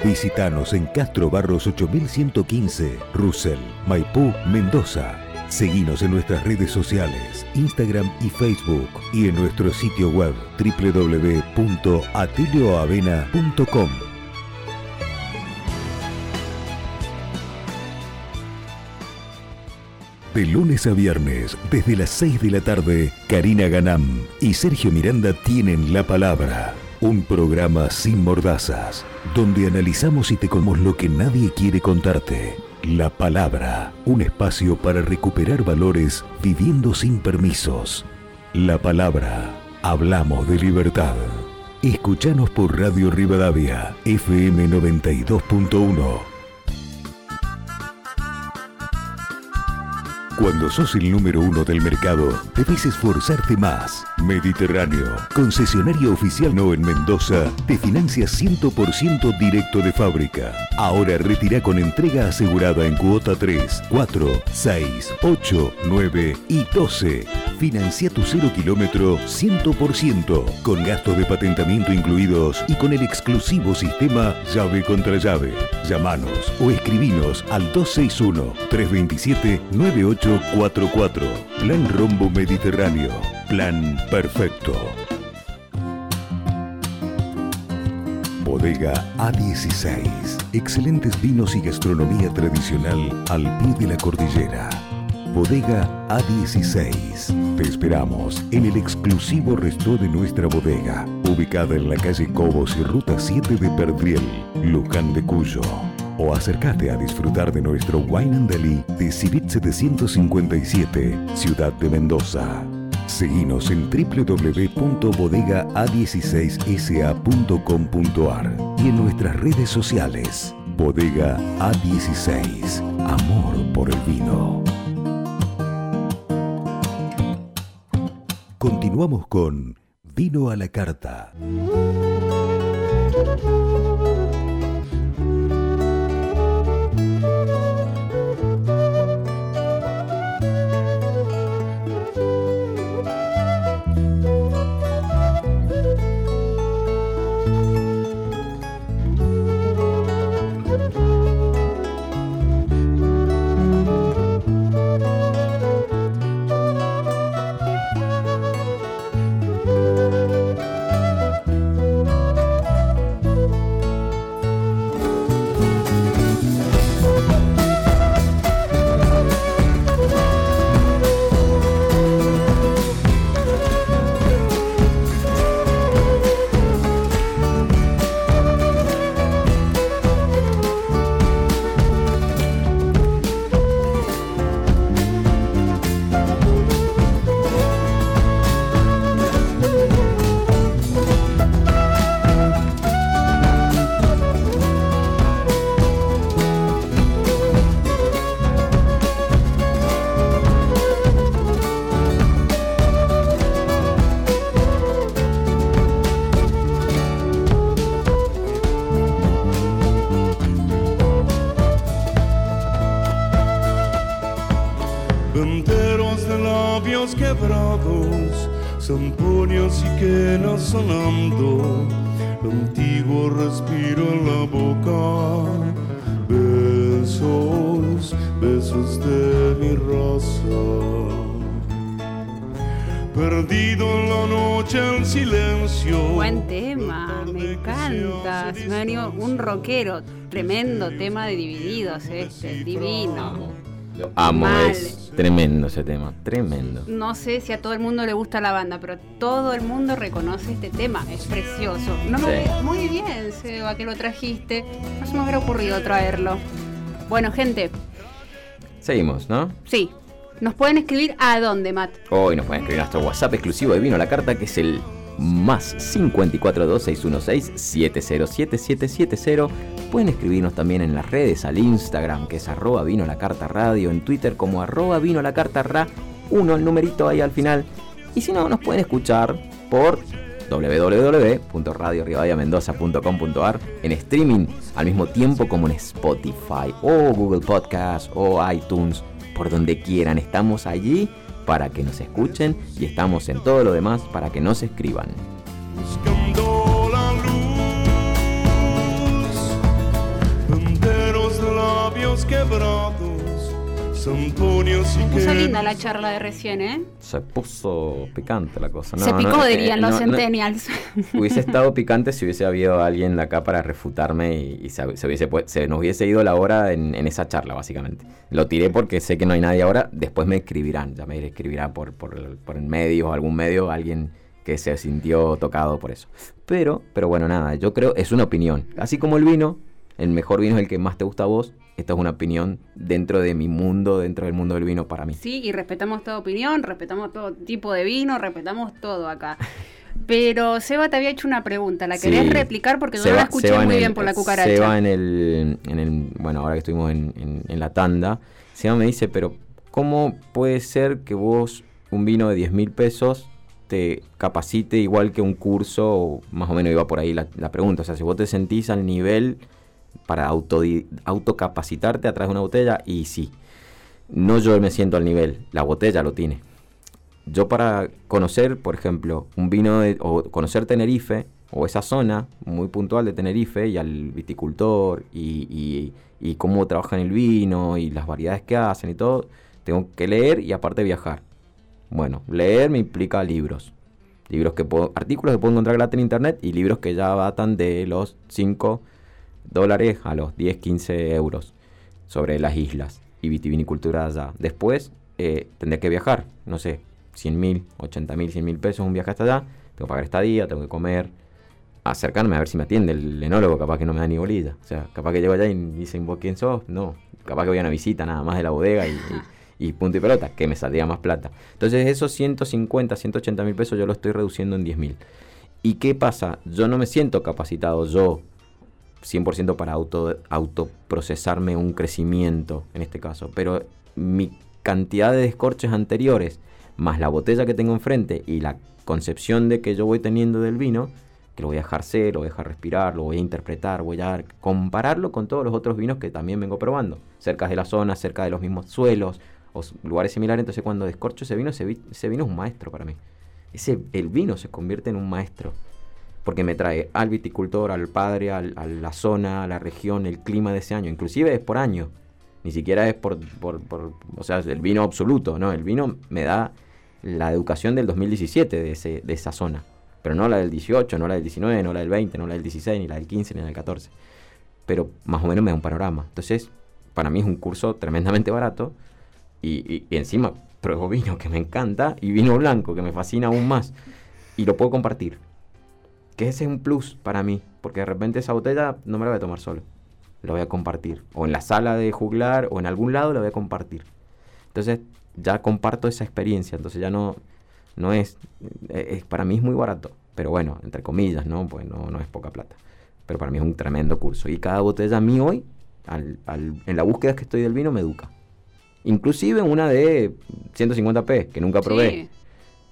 Visítanos en Castro Barros 8115, Russell, Maipú, Mendoza. Seguinos en nuestras redes sociales, Instagram y Facebook y en nuestro sitio web www.atilioavena.com. De lunes a viernes, desde las 6 de la tarde, Karina Ganam y Sergio Miranda tienen la palabra. Un programa sin mordazas, donde analizamos y te comos lo que nadie quiere contarte. La palabra, un espacio para recuperar valores viviendo sin permisos. La palabra, hablamos de libertad. Escuchanos por Radio Rivadavia, FM 92.1. Cuando sos el número uno del mercado, debes esforzarte más. Mediterráneo, concesionario oficial no en Mendoza, te financia 100% directo de fábrica. Ahora retira con entrega asegurada en cuota 3, 4, 6, 8, 9 y 12. Financia tu cero kilómetro 100%, con gastos de patentamiento incluidos y con el exclusivo sistema llave contra llave. Llámanos o escribinos al 261 327 9844. Plan Rombo Mediterráneo. Plan perfecto. Bodega A16. Excelentes vinos y gastronomía tradicional al pie de la cordillera. Bodega A16. Te esperamos en el exclusivo resto de nuestra bodega, ubicada en la calle Cobos y Ruta 7 de Perdriel, Luján de Cuyo. O acércate a disfrutar de nuestro Wine and Deli de Civit 757, Ciudad de Mendoza. Seguinos en www.bodega16sa.com.ar y en nuestras redes sociales. Bodega A16. Amor por el vino. Continuamos con Vino a la Carta. Labios quebrados, zamponios y quenas sonando, antiguo respiro en la boca, besos, besos de mi raza. perdido en la noche el silencio. Buen tema, me encanta. Se me ha venido un rockero. Tremendo tema de Divididos este, divino. Lo amo, Mal. es tremendo ese tema, tremendo. No sé si a todo el mundo le gusta la banda, pero todo el mundo reconoce este tema. Es precioso. No me Sí. Muy bien, Seba, que lo trajiste. No se me hubiera ocurrido traerlo. Bueno, gente, Seguimos, ¿no? sí. Nos pueden escribir a dónde, Matt. Hoy nos pueden escribir a nuestro WhatsApp exclusivo de Vino a la Carta, que es el más 542-616-707770. Pueden escribirnos también en las redes, al Instagram, que es arroba vino la carta radio, en Twitter como arroba vino la carta ra, uno, el numerito ahí al final. Y si no, nos pueden escuchar por www.radioribadiamendoza.com.ar en streaming al mismo tiempo como en Spotify o Google Podcast o iTunes, por donde quieran. Estamos allí para que nos escuchen y estamos en todo lo demás para que nos escriban. Labios quebrados, Santonios y Puso que linda la charla de recién, ¿eh? Se puso picante la cosa. No, Se no, picó, eh, dirían los no, no. centennials. [LAUGHS] Hubiese estado picante si hubiese habido alguien acá para refutarme y, y se, se hubiese, se nos hubiese ido la hora en, en esa charla, básicamente. Lo tiré porque sé que no hay nadie ahora. Después me escribirán, ya me escribirá por, por, el- por el medio o algún medio alguien que se sintió tocado por eso. Pero, pero bueno, nada, yo creo, es una opinión. Así como el vino, el mejor vino es el que más te gusta a vos. Esta es una opinión dentro de mi mundo, dentro del mundo del vino para mí. Sí, y respetamos toda opinión, respetamos todo tipo de vino, respetamos todo acá. Pero Seba te había hecho una pregunta, ¿la querés Sí. replicar? Porque yo no la escuché muy en bien por la cucaracha. va en el, en el- bueno, ahora que estuvimos en, en- en la tanda, Seba me dice, pero ¿cómo puede ser que vos un vino de 10 mil pesos te capacite igual que un curso? O más o menos iba por ahí la, la pregunta. O sea, si vos te sentís al nivel para autocapacitarte a través de una botella, y sí. No yo me siento al nivel, la botella lo tiene. Yo para conocer, por ejemplo, un vino de- o conocer Tenerife o esa zona muy puntual de Tenerife y al viticultor y cómo trabajan el vino y las variedades que hacen y todo, tengo que leer y aparte viajar. Bueno, leer me implica libros. Libros que puedo, artículos que puedo encontrar gratis en internet y libros que ya datan de los 5 dólares a los 10, 15 euros sobre las islas y vitivinicultura allá. Después eh, tendré que viajar, no sé, 100 mil, 80 mil, 100 mil pesos un viaje hasta allá. Tengo que pagar estadía, tengo que comer, acercarme a ver si me atiende el enólogo, capaz que no me da ni bolilla. O sea, capaz que llego allá y dicen, ¿vos quién sos? No, capaz que voy a una visita nada más de la bodega y, y- punto y pelota, que me saldría más plata. Entonces esos 150, 180 mil pesos yo lo estoy reduciendo en 10 mil. ¿Y qué pasa? Yo no me siento capacitado, yo 100% para auto, autoprocesarme un crecimiento en este caso, pero mi cantidad de descorches anteriores, más la botella que tengo enfrente y la concepción de que yo voy teniendo del vino, que lo voy a dejar ser, lo voy a dejar respirar, lo voy a interpretar, voy a compararlo con todos los otros vinos que también vengo probando, cerca de la zona, cerca de los mismos suelos o lugares similares, entonces cuando descorcho ese vino, ese, ese vino es un maestro para mí. Ese, el vino se convierte en un maestro porque me trae al viticultor, al padre, al- a la zona, a la región, el clima de ese año. Inclusive es por año. Ni siquiera es por, por, o sea, el vino absoluto, ¿no? El vino me da la educación del 2017 de, ese, de esa zona. Pero no la del 18, no la del 19, no la del 20, no la del 16, ni la del 15, ni la del 14. Pero más o menos me da un panorama. Entonces, para mí es un curso tremendamente barato. Y, y- y encima pruebo vino que me encanta y vino blanco que me fascina aún más. Y lo puedo compartir que ese es un plus para mí, porque de repente esa botella no me la voy a tomar solo, la voy a compartir, o en la sala de juglar, o en algún lado la voy a compartir. Entonces ya comparto esa experiencia, entonces ya no, no es, eh, es- para mí es muy barato, pero bueno, entre comillas, ¿no? Pues no, no es poca plata, pero para mí es un tremendo curso, y cada botella a mí hoy, al- al- en la búsqueda que estoy del vino, me educa. Inclusive una de 150p, que nunca probé Sí.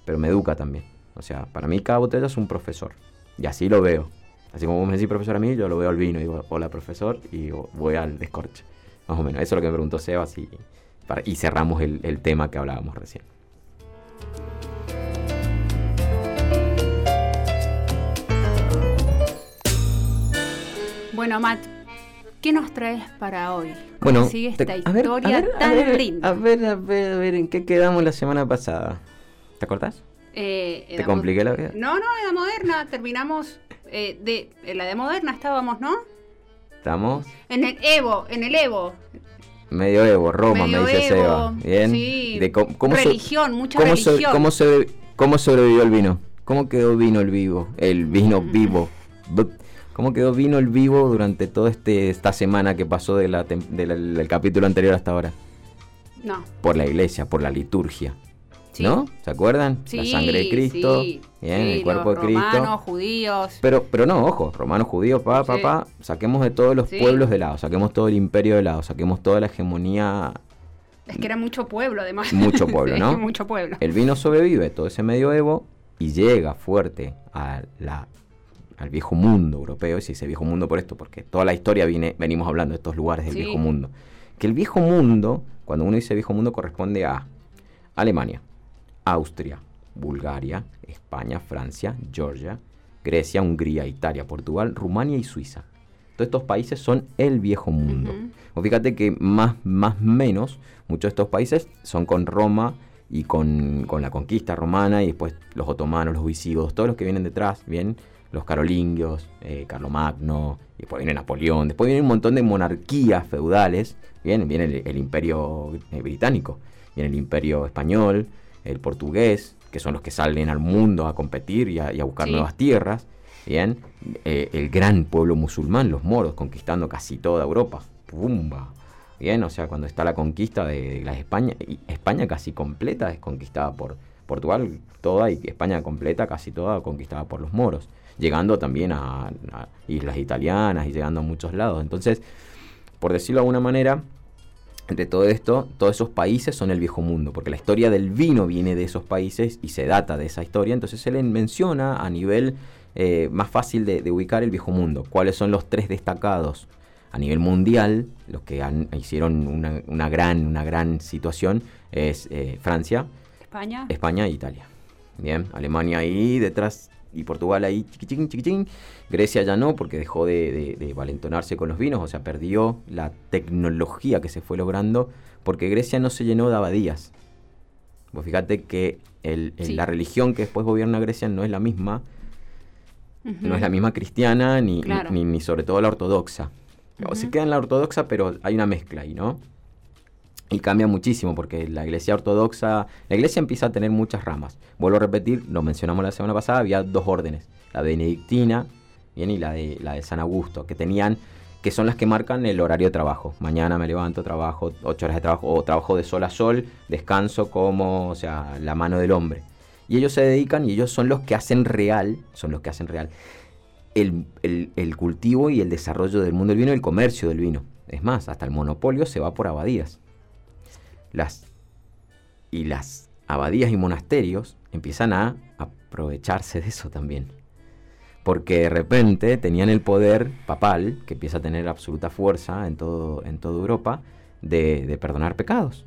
pero me educa también. O sea, para mí cada botella es un profesor. Y así lo veo. Así como vos me decís profesor a mí, yo lo veo al vino y digo, hola profesor, y digo, voy al descorche. Más o menos. Eso es lo que me preguntó Sebas y, para- y cerramos el, el tema que hablábamos recién. Bueno, Matt, ¿qué nos traes para hoy? Bueno, ¿Cómo sigue esta te- a ver, historia a tan ver, linda? A ver, a ver, a ver, ¿en qué quedamos la semana pasada? ¿Te acordás? Eh, ¿Te compliqué la vida? No, no, edad moderna. Terminamos eh, de en la edad moderna estábamos, ¿no? Estamos En el Evo, en el Evo. medioevo, Roma, me dice Medioevo, Seba. Bien. sí. De cómo- cómo so- religión, mucha ¿Cómo, so- religión. cómo sobre- cómo sobrevivió el vino? ¿Cómo quedó vino el vivo? El vino Mm. vivo. ¿Cómo quedó vino el vivo durante toda este, esta semana que pasó de la tem- de la- del capítulo anterior hasta ahora? No. Por la iglesia, por la liturgia. Sí. ¿No? ¿Se acuerdan? Sí, la sangre de Cristo. sí, bien, el cuerpo los de Cristo. Romanos, judíos. Pero, pero no, ojo, romanos, judíos, pa, pa, pa, saquemos de todos los pueblos de lado, saquemos todo el imperio de lado, saquemos toda la hegemonía Es que era mucho pueblo, además. Mucho pueblo, [LAUGHS] ¿no? mucho pueblo. El vino sobrevive todo ese medioevo y llega fuerte a la, al viejo mundo europeo. Y se dice viejo mundo por esto, porque toda la historia viene, venimos hablando de estos lugares del viejo mundo. Que el viejo mundo, cuando uno dice viejo mundo, corresponde a Alemania, Austria, Bulgaria, España, Francia, Georgia, Grecia, Hungría, Italia, Portugal, Rumania y Suiza. Todos estos países son el viejo mundo. O fíjate que más más menos, muchos de estos países son con Roma y con, con la conquista romana y después los otomanos, los visigodos, todos los que vienen detrás, bien, los carolingios, eh, Carlomagno, y después viene Napoleón, después viene un montón de monarquías feudales, bien, viene el, el imperio eh, británico, viene el imperio español, el portugués, que son los que salen al mundo a competir y a, y a buscar Sí. nuevas tierras, bien, Eh, el gran pueblo musulmán, los moros, conquistando casi toda Europa, pumba, bien, o sea, cuando está la conquista de, de la España, y España casi completa es conquistada por Portugal, toda y España completa, casi toda conquistada por los moros, llegando también a, a islas italianas y llegando a muchos lados. Entonces, por decirlo de alguna manera, entre todo esto, todos esos países son el viejo mundo, porque la historia del vino viene de esos países y se data de esa historia, entonces se le menciona a nivel eh, más fácil de, de ubicar el viejo mundo. ¿Cuáles son los tres destacados a nivel mundial? Los que han- hicieron una, una gran, una gran situación es eh, Francia, España. España e Italia. Bien, Alemania ahí detrás y Portugal ahí chiquitín, chiquitín. Grecia ya no, porque dejó de, de- de valentonarse con los vinos, o sea, perdió la tecnología que se fue logrando, porque Grecia no se llenó de abadías. Vos fíjate que el- el- Sí. la religión que después gobierna Grecia no es la misma, no es la misma cristiana, ni, ni- Claro. ni, ni sobre todo la ortodoxa. O se queda en la ortodoxa, pero hay una mezcla ahí, ¿no? Y cambia muchísimo porque la iglesia ortodoxa, la iglesia empieza a tener muchas ramas. Vuelvo a repetir, lo mencionamos la semana pasada, había dos órdenes, la benedictina bien, y la de, la de San Augusto, que tenían, que son las que marcan el horario de trabajo. Mañana me levanto, trabajo ocho horas de trabajo, o trabajo de sol a sol, descanso como, o sea, la mano del hombre. Y ellos se dedican y ellos son los que hacen real, son los que hacen real el, el- el cultivo y el desarrollo del mundo del vino y el comercio del vino. Es más, hasta el monopolio se va por abadías. Las, y las abadías y monasterios empiezan a aprovecharse de eso también. Porque de repente tenían el poder papal, que empieza a tener absoluta fuerza en, todo, en toda Europa, de, de perdonar pecados.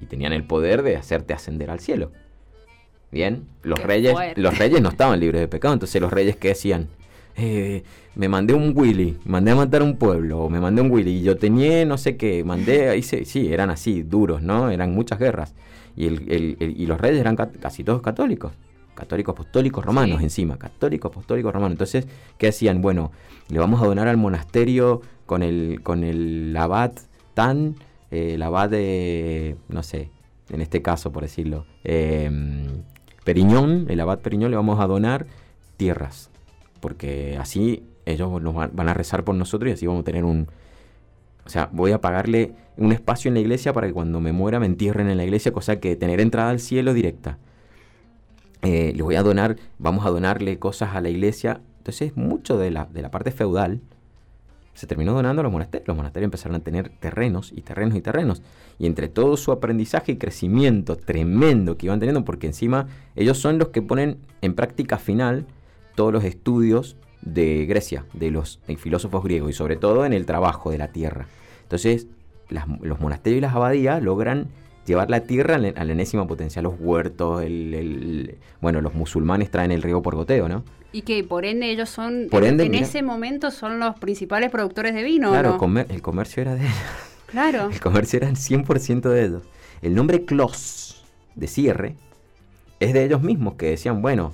Y tenían el poder de hacerte ascender al cielo. Bien, los Qué reyes, fuerte. los reyes no estaban libres de pecado, entonces los reyes que decían, eh, me mandé un Willy, mandé a matar un pueblo, o me mandé un Willy, y yo tenía no sé qué, mandé, ahí se- sí, eran así, duros, ¿no? Eran muchas guerras. Y, el- el- el- y los reyes eran ca- casi todos católicos, católicos apostólicos romanos Sí. encima, católicos apostólicos romanos. Entonces, ¿qué hacían? Bueno, le vamos a donar al monasterio con el, con el abad tan, eh, el abad de, no sé, en este caso por decirlo, eh, Periñón, el abad Periñón le vamos a donar tierras, porque así ellos nos van, a rezar por nosotros y así vamos a tener un... O sea, voy a pagarle un espacio en la iglesia para que cuando me muera me entierren en la iglesia, cosa que tener entrada al cielo directa. Eh, le voy a donar, vamos a donarle cosas a la iglesia. Entonces, mucho de la, de la parte feudal se terminó donando a los monasterios. Los monasterios empezaron a tener terrenos y terrenos y terrenos. Y entre todo su aprendizaje y crecimiento tremendo que iban teniendo, porque encima ellos son los que ponen en práctica final todos los estudios de Grecia, de los filósofos griegos, y sobre todo en el trabajo de la tierra. Entonces, las- los monasterios y las abadías logran llevar la tierra a la, a la enésima potencia, los huertos, el, el- bueno, los musulmanes traen el riego por goteo, ¿no? Y que por ende ellos son, Por en- ende, en mira. ese momento son los principales productores de vino, claro, ¿no? comer- el comercio era de ellos. Claro. [LAUGHS] El comercio eran 100% de ellos. El nombre Clos de cierre es de ellos mismos que decían, bueno,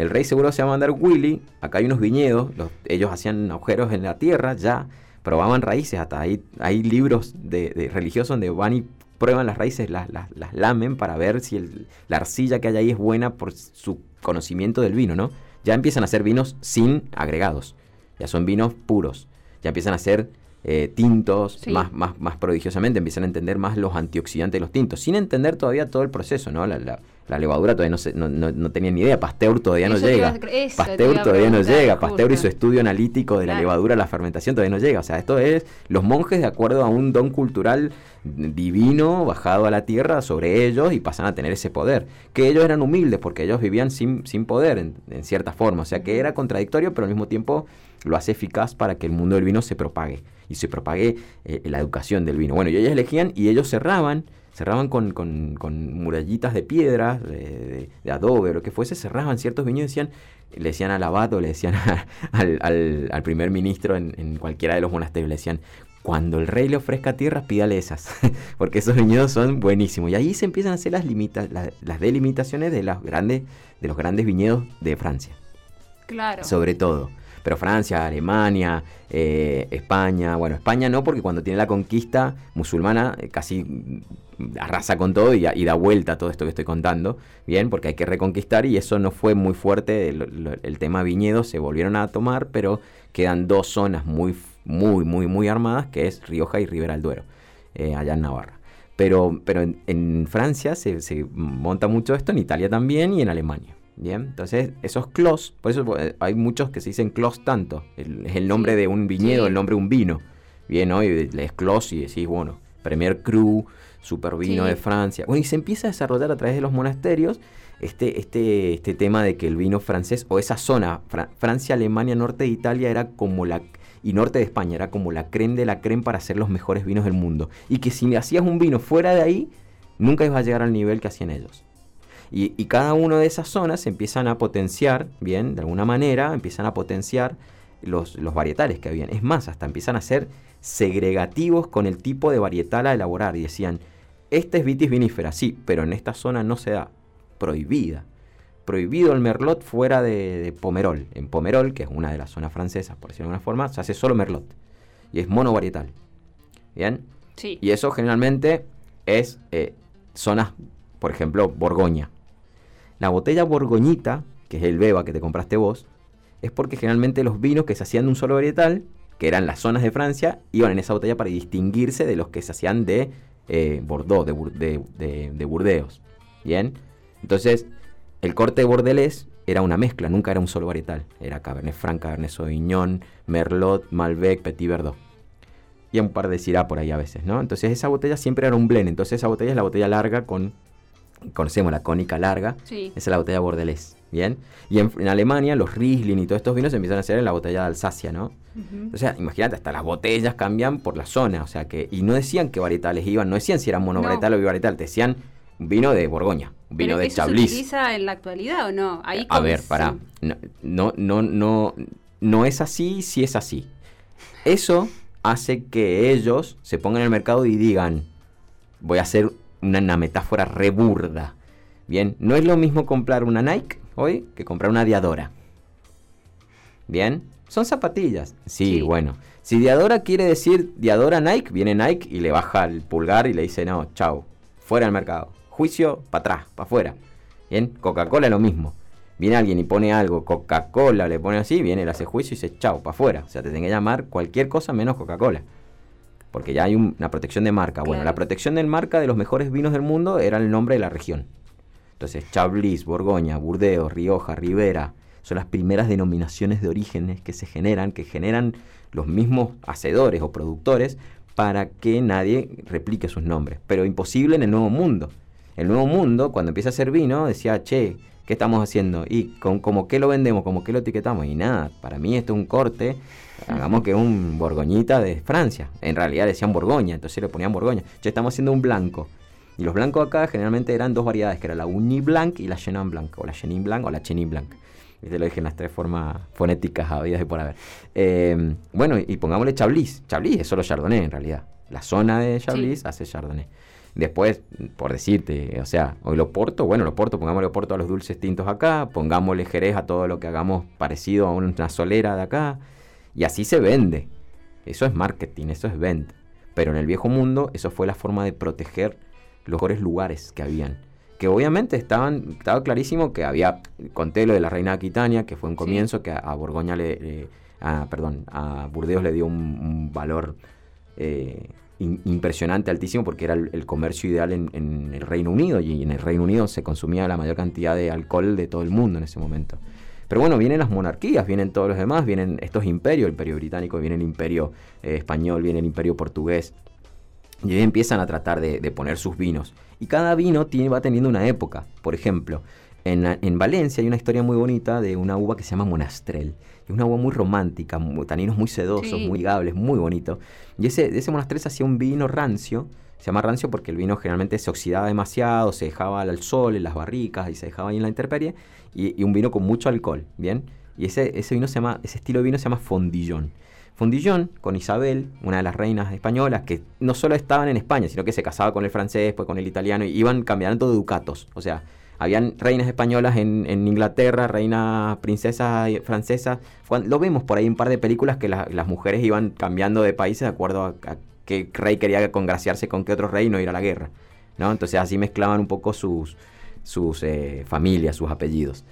el rey seguro se va a mandar Willy, acá hay unos viñedos, ellos hacían agujeros en la tierra, ya probaban raíces, hasta hay, hay libros de, religiosos donde van y prueban las raíces, las, las, lamen para ver si la arcilla que hay ahí es buena por su conocimiento del vino, ¿no? Ya empiezan a hacer vinos sin agregados, ya son vinos puros, ya empiezan a ser eh, tintos más, más, más prodigiosamente, empiezan a entender más los antioxidantes de los tintos, sin entender todavía todo el proceso, ¿no? La, la levadura todavía no, no, no, tenía ni idea, Pasteur todavía no llega. Pasteur todavía no llega, Pasteur y su estudio analítico de la levadura, la fermentación todavía no llega. O sea, esto es los monjes de acuerdo a un don cultural divino bajado a la tierra sobre ellos y pasan a tener ese poder. Que ellos eran humildes porque ellos vivían sin, sin poder en, cierta forma. O sea que era contradictorio, pero al mismo tiempo lo hace eficaz para que el mundo del vino se propague y se propague eh, la educación del vino. Bueno, y ellos elegían y ellos cerraban cerraban con, con, murallitas de piedra, de, adobe o lo que fuese, cerraban ciertos viñedos y decían, le decían al abad le decían [LAUGHS] al, primer ministro en, cualquiera de los monasterios, le decían, cuando el rey le ofrezca tierras, pídale esas, [LAUGHS] porque esos viñedos son buenísimos. Y ahí se empiezan a hacer las, limita las, delimitaciones de, las grandes, de los grandes viñedos de Francia. Claro. Sobre todo pero Francia, Alemania, eh, España, bueno, España no, porque cuando tiene la conquista musulmana eh, casi arrasa con todo y, da vuelta a todo esto que estoy contando, bien, porque hay que reconquistar y eso no fue muy fuerte, el, tema viñedos se volvieron a tomar, pero quedan dos zonas muy, muy, muy, muy armadas, que es Rioja y Ribera del Duero, eh, allá en Navarra. Pero, pero en, Francia se, se, monta mucho esto, en Italia también y en Alemania. Bien, entonces esos clos, por eso eh, hay muchos que se dicen clos tanto, es el nombre de un viñedo, el nombre de un vino. Bien, hoy lees clos y decís, bueno, Premier Cru, super vino de Francia. Bueno, y se empieza a desarrollar a través de los monasterios este, este, este tema de que el vino francés, o esa zona, Francia, Alemania, norte de Italia, era como la. y norte de España, era como la creme de la creme para hacer los mejores vinos del mundo. Y que si hacías un vino fuera de ahí, nunca ibas a llegar al nivel que hacían ellos. Y, y cada una de esas zonas empiezan a potenciar, bien, de alguna manera, empiezan a potenciar los, los varietales que habían. Es más, hasta empiezan a ser segregativos con el tipo de varietal a elaborar y decían, esta es vitis vinífera, sí, pero en esta zona no se da, prohibida. Prohibido el merlot fuera de, Pomerol. En Pomerol, que es una de las zonas francesas, por decirlo de alguna forma, se hace solo merlot. Y es monovarietal. ¿Bien? Sí. Y eso generalmente es eh, zonas, por ejemplo, Borgoña. La botella borgoñita, que es el beba que te compraste vos, es porque generalmente los vinos que se hacían de un solo varietal que eran las zonas de Francia, iban en esa botella para distinguirse de los que se hacían de eh, Bordeaux, de, Burdeos. ¿Bien? Entonces, el corte de Bordelés era una mezcla, nunca era un solo varietal. Era Cabernet Franc, Cabernet Sauvignon, Merlot, Malbec, Petit Verdot. Y un par de Syrah por ahí a veces, ¿no? Entonces esa botella siempre era un blend. Entonces esa botella es la botella larga con... Conocemos la cónica larga. Sí. Esa es la botella Bordelés. ¿Bien? Y en, Alemania los Riesling y todos estos vinos se empiezan a hacer en la botella de Alsacia, ¿no? O sea, imagínate, hasta las botellas cambian por la zona, o sea que, y no decían qué varietales iban, no decían si eran monovarietales o bivarietal, te decían vino de Borgoña, vino de Chablis. ¿Se utiliza en la actualidad o no? a ver, para, no, no, no, no, no es así si es así. Eso hace que ellos se pongan en el mercado y digan, voy a hacer una, una metáfora reburda. Bien, no es lo mismo comprar una Nike hoy que comprar una Diadora. Bien, son zapatillas. Sí, bueno. Si Diadora quiere decir Diadora Nike, viene Nike y le baja el pulgar y le dice, no, chao, fuera del mercado. Juicio, para atrás, para afuera. Bien, Coca-Cola lo mismo. Viene alguien y pone algo, Coca-Cola, le pone así, viene, le hace juicio y dice, chao, para afuera. O sea, te tiene que llamar cualquier cosa menos Coca-Cola. Porque ya hay una protección de marca. Bueno, la protección de marca de los mejores vinos del mundo era el nombre de la región. Entonces, Chablis, Borgoña, Burdeos, Rioja, Ribera, son las primeras denominaciones de orígenes que se generan, que generan los mismos hacedores o productores para que nadie replique sus nombres. Pero imposible en el Nuevo Mundo. El Nuevo Mundo, cuando empieza a hacer vino, decía, che, ¿qué estamos haciendo? ¿Y con, como qué lo vendemos? ¿Como qué lo etiquetamos? Y nada, para mí esto es un corte, hagamos que un borgoñita de Francia. En realidad decían Borgoña, entonces le ponían Borgoña. Che, estamos haciendo un blanco. Y los blancos acá generalmente eran dos variedades, que era la Uni Blanc y la Chenin Blanc, o la Chenin Blanc o la Chenin Blanc. Y te lo dije en las tres formas fonéticas habidas de por haber. Eh, bueno, y pongámosle Chablis. Chablis es solo Chardonnay en realidad. La zona de Chablis hace Chardonnay. Después, por decirte, o sea, hoy lo porto, bueno, lo porto, pongámosle porto a los dulces tintos acá, pongámosle jerez a todo lo que hagamos parecido a una solera de acá, y así se vende. Eso es marketing, eso es venta. Pero en el viejo mundo, eso fue la forma de proteger los mejores lugares que habían. Que obviamente estaban, estaba clarísimo que había, conté lo de la reina Aquitania, que fue un comienzo, que a, Borgoña le, perdón, a Burdeos le dio un, valor eh, impresionante, altísimo, porque era el, comercio ideal en, el Reino Unido y en el Reino Unido se consumía la mayor cantidad de alcohol de todo el mundo en ese momento. Pero bueno, vienen las monarquías, vienen todos los demás, vienen estos imperios, el imperio británico, viene el imperio eh, español, viene el imperio portugués. Y ahí empiezan a tratar de, poner sus vinos. Y cada vino tiene, va teniendo una época. Por ejemplo, en, Valencia hay una historia muy bonita de una uva que se llama Monastrell. Es una uva muy romántica, taninos muy sedosos, muy ligables, muy bonito. Y ese, de ese Monastrell se hacía un vino rancio. Se llama rancio porque el vino generalmente se oxidaba demasiado, se dejaba al sol en las barricas y se dejaba ahí en la intemperie. Y, un vino con mucho alcohol, ¿bien? Y ese, ese vino se llama, ese estilo de vino se llama Fondillón. Fondillón con Isabel, una de las reinas españolas, que no solo estaban en España, sino que se casaba con el francés, después con el italiano, y iban cambiando de ducatos. O sea, habían reinas españolas en, Inglaterra, reinas princesas francesas. Lo vemos por ahí en un par de películas que las mujeres iban cambiando de países de acuerdo a, qué rey quería congraciarse con qué otro rey y no ir a la guerra. ¿no? Entonces así mezclaban un poco sus, sus eh, familias, sus apellidos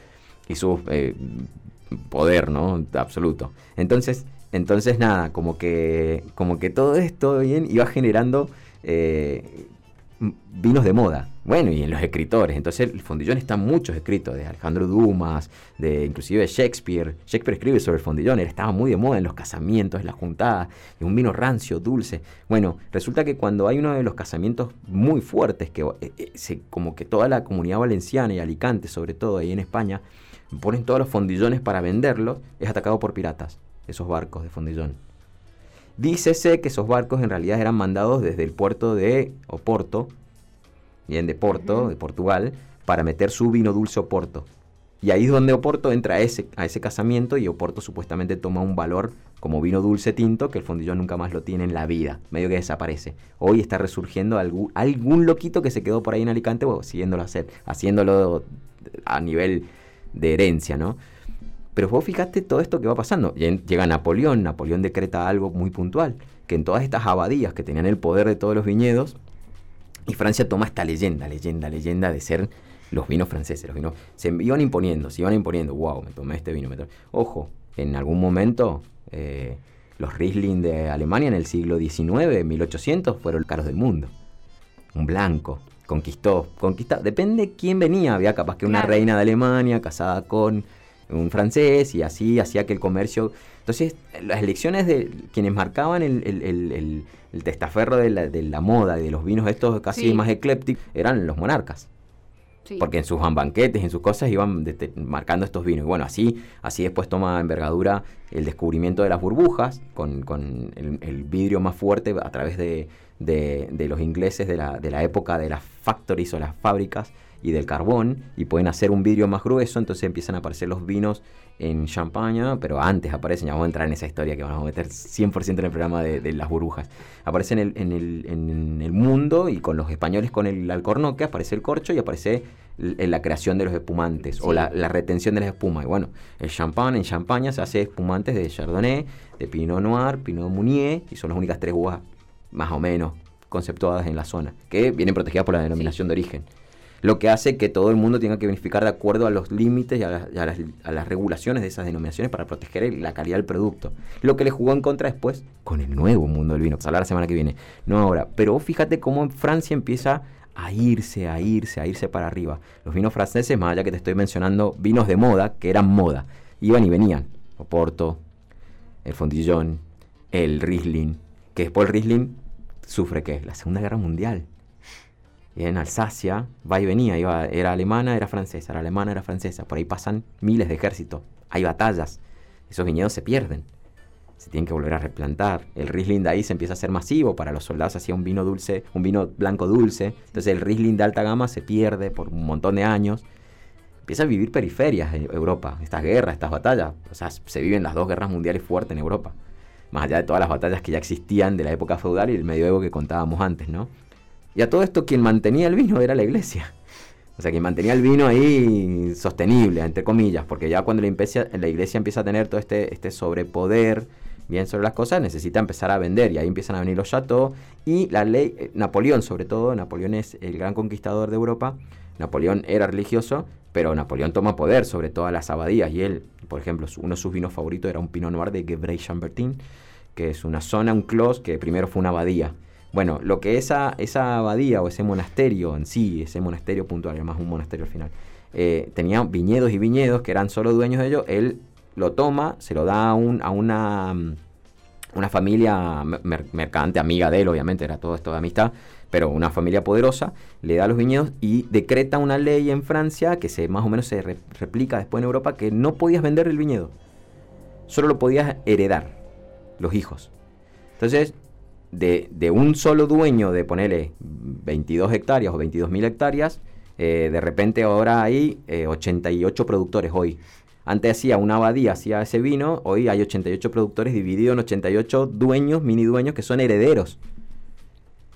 y su eh, poder, ¿no? Absoluto. Entonces, entonces nada, como que, como que todo esto bien iba generando eh, vinos de moda. Bueno, y en los escritores. Entonces el fondillón está muchos escritos, de Alejandro Dumas, de inclusive Shakespeare. Shakespeare escribe sobre el fondillón, estaba muy de moda en los casamientos, en las juntadas, y un vino rancio, dulce. Bueno, resulta que cuando hay uno de los casamientos muy fuertes, que eh, eh, se, como que toda la comunidad valenciana y Alicante, sobre todo ahí en España, ponen todos los fondillones para venderlos, es atacado por piratas, esos barcos de fondillón. Dícese que esos barcos en realidad eran mandados desde el puerto de Oporto, bien de Porto, de Portugal, para meter su vino dulce Oporto. Y ahí es donde Oporto entra a ese, a ese casamiento y Oporto supuestamente toma un valor como vino dulce tinto que el fondillón nunca más lo tiene en la vida, medio que desaparece. Hoy está resurgiendo algún, algún loquito que se quedó por ahí en Alicante bueno, siguiéndolo hacer, haciéndolo a nivel de herencia, ¿no? Pero vos fijaste todo esto que va pasando. Llega Napoleón, Napoleón decreta algo muy puntual, que en todas estas abadías que tenían el poder de todos los viñedos, y Francia toma esta leyenda, leyenda, leyenda de ser los vinos franceses. Los vinos se iban imponiendo, se iban imponiendo. Wow, me tomé este vino. Ojo, en algún momento eh, los Riesling de Alemania en el siglo XIX, 1800, fueron los caros del mundo. Un blanco, conquistó, conquistó. Depende quién venía. Había capaz que una reina de Alemania casada con un francés y así hacía que el comercio... Entonces, las elecciones de quienes marcaban el, testaferro de la, moda y de los vinos estos casi más eclépticos eran los monarcas. Porque en sus banquetes, en sus cosas, iban marcando estos vinos. Y bueno, así, así después toma envergadura el descubrimiento de las burbujas, con, el, vidrio más fuerte a través de, los ingleses de la, de la época de las factories o las fábricas, y del carbón y pueden hacer un vidrio más grueso, entonces empiezan a aparecer los vinos en champaña, pero antes aparecen, ya vamos a entrar en esa historia que vamos a meter 100% en el programa de, las burbujas. Aparece en el, en, el, mundo y con los españoles con el alcornoque, aparece el corcho y aparece en la creación de los espumantes o la, retención de las espumas. Y bueno, el champán en champaña se hace espumantes de Chardonnay, de Pinot Noir, Pinot Meunier y son las únicas tres uvas más o menos conceptuadas en la zona, que vienen protegidas por la denominación de origen lo que hace que todo el mundo tenga que verificar de acuerdo a los límites y a, las, regulaciones de esas denominaciones para proteger la calidad del producto. Lo que le jugó en contra después con el nuevo mundo del vino, que la semana que viene, no ahora. Pero fíjate cómo en Francia empieza a irse, a irse, a irse para arriba. Los vinos franceses, más allá que te estoy mencionando, vinos de moda, que eran moda, iban y venían. Oporto, el Fondillón, el Riesling, que después el Riesling sufre que la Segunda Guerra Mundial en Alsacia, va y venía, iba, era alemana, era francesa, era alemana, era francesa, por ahí pasan miles de ejércitos, hay batallas, esos viñedos se pierden, se tienen que volver a replantar, el Riesling de ahí se empieza a hacer masivo, para los soldados hacía un vino dulce, un vino blanco dulce, entonces el Riesling de alta gama se pierde por un montón de años, empieza a vivir periferias en Europa, estas guerras, estas batallas, o sea, se viven las dos guerras mundiales fuertes en Europa, más allá de todas las batallas que ya existían de la época feudal y el medioevo que contábamos antes, ¿no? Y a todo esto quien mantenía el vino era la iglesia. O sea, quien mantenía el vino ahí sostenible, entre comillas, porque ya cuando la iglesia, la iglesia empieza a tener todo este, este sobrepoder bien sobre las cosas, necesita empezar a vender. Y ahí empiezan a venir los chateaux y la ley, eh, Napoleón sobre todo, Napoleón es el gran conquistador de Europa, Napoleón era religioso, pero Napoleón toma poder sobre todas las abadías. Y él, por ejemplo, uno de sus vinos favoritos era un Pinot Noir de Gevrey-Chambertin, que es una zona, un clos, que primero fue una abadía bueno, lo que esa, esa abadía o ese monasterio en sí, ese monasterio puntual, era más un monasterio al final, eh, tenía viñedos y viñedos que eran solo dueños de ellos, él lo toma, se lo da a, un, a una, mm, una familia mercante, amiga de él, obviamente, era todo esto de amistad, pero una familia poderosa, le da los viñedos y decreta una ley en Francia que se más o menos se replica después en Europa que no podías vender el viñedo, solo lo podías heredar los hijos. Entonces, de, un solo dueño de ponerle 22 hectáreas o 22 mil hectáreas, eh, de repente ahora hay 88 eh, productores hoy. Antes hacía una abadía, hacía ese vino, hoy hay 88 productores divididos en 88 dueños, mini dueños, que son herederos.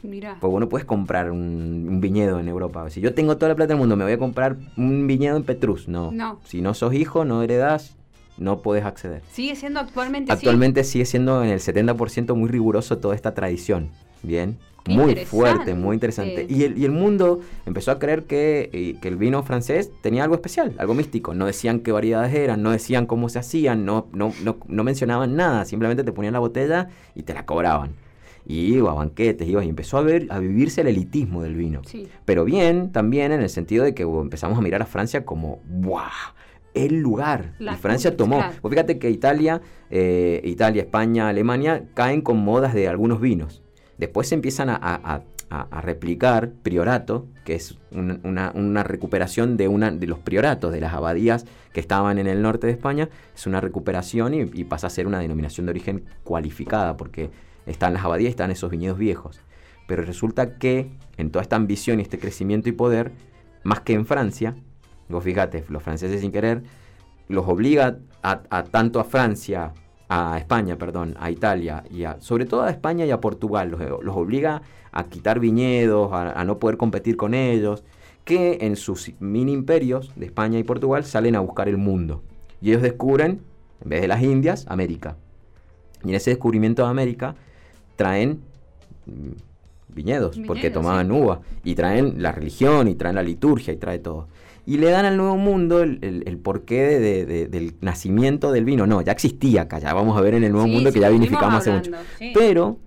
Mira. Pues bueno, puedes comprar un, viñedo en Europa. Si yo tengo toda la plata del mundo, me voy a comprar un viñedo en Petrus. No. no. Si no sos hijo, no heredás, no puedes acceder. Sigue siendo actualmente Actualmente sigue siendo en el 70% muy riguroso toda esta tradición. Bien. muy fuerte, muy interesante. Y el, y el, mundo empezó a creer que, eh, que, el vino francés tenía algo especial, algo místico. No decían qué variedades eran, no decían cómo se hacían, no, no, no, mencionaban nada. Simplemente te ponían la botella y te la cobraban. Y iba a banquetes, iba y empezó a ver, a vivirse el elitismo del vino. Pero bien, también en el sentido de que empezamos a mirar a Francia como, ¡guau! El lugar. y Francia tomó. fíjate que Italia, eh, Italia, España, Alemania caen con modas de algunos vinos. Después se empiezan a, replicar priorato, que es una, recuperación de, una, de los prioratos, de las abadías que estaban en el norte de España. Es una recuperación y, y pasa a ser una denominación de origen cualificada, porque están las abadías están esos viñedos viejos. Pero resulta que en toda esta ambición y este crecimiento y poder, más que en Francia, Vos fíjate, los franceses sin querer los obliga a, tanto a Francia, a España, perdón, a Italia y a, sobre todo a España y a Portugal, los, obliga a quitar viñedos, a, no poder competir con ellos, que en sus mini imperios de España y Portugal salen a buscar el mundo. Y ellos descubren, en vez de las Indias, América. Y en ese descubrimiento de América traen mm, viñedos, porque tomaban uva, y traen la religión, y traen la liturgia, y trae todo y le dan al Nuevo Mundo el, porqué del nacimiento del vino. No, ya existía acá, ya vamos a ver en el Nuevo Mundo que ya vinificamos hace mucho. Pero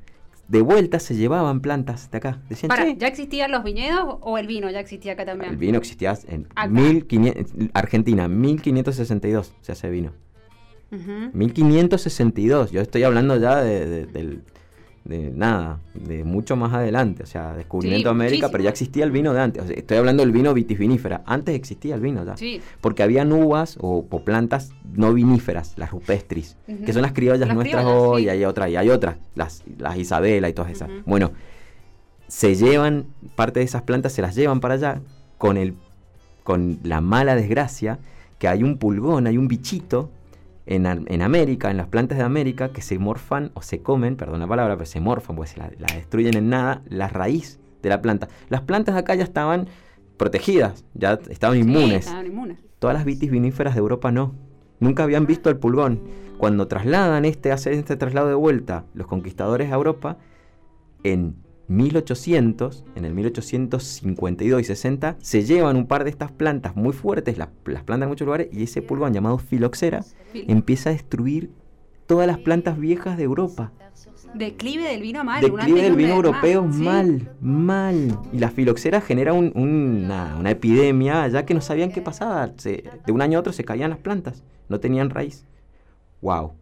de vuelta se llevaban plantas de acá. Decían, Para, ¿ya existían los viñedos o el vino ya existía acá también? El vino existía en 1500, Argentina, 1562 se hace vino. 1562, yo estoy hablando ya del de nada, de mucho más adelante, o sea, descubrimiento de América, pero ya existía el vino de antes. estoy hablando del vino vitivinífera. Antes existía el vino ya. Porque había uvas o, plantas no viníferas, las rupestris, que son las criollas nuestras hoy, y hay otras, y hay otras, las, las Isabela y todas esas. Bueno, se llevan, parte de esas plantas se las llevan para allá con el con la mala desgracia que hay un pulgón, hay un bichito en, América, en las plantas de América, que se morfan o se comen, perdón la palabra, pero se morfan, pues la, la destruyen en nada, la raíz de la planta. Las plantas de acá ya estaban protegidas, ya estaban inmunes. Todas las vitis viníferas de Europa no. Nunca habían visto el pulgón. Cuando trasladan este, hacen este traslado de vuelta los conquistadores a Europa, en 1800, en el 1852 y 60, se llevan un par de estas plantas muy fuertes, las, plantas en muchos lugares, y ese pulgón llamado filoxera empieza a destruir todas las plantas viejas de Europa. Declive del vino mal. Declive del vino europeo mal, mal. Y la filoxera genera una, epidemia, ya que no sabían qué pasaba. de un año a otro se caían las plantas, no tenían raíz. ¡Wow!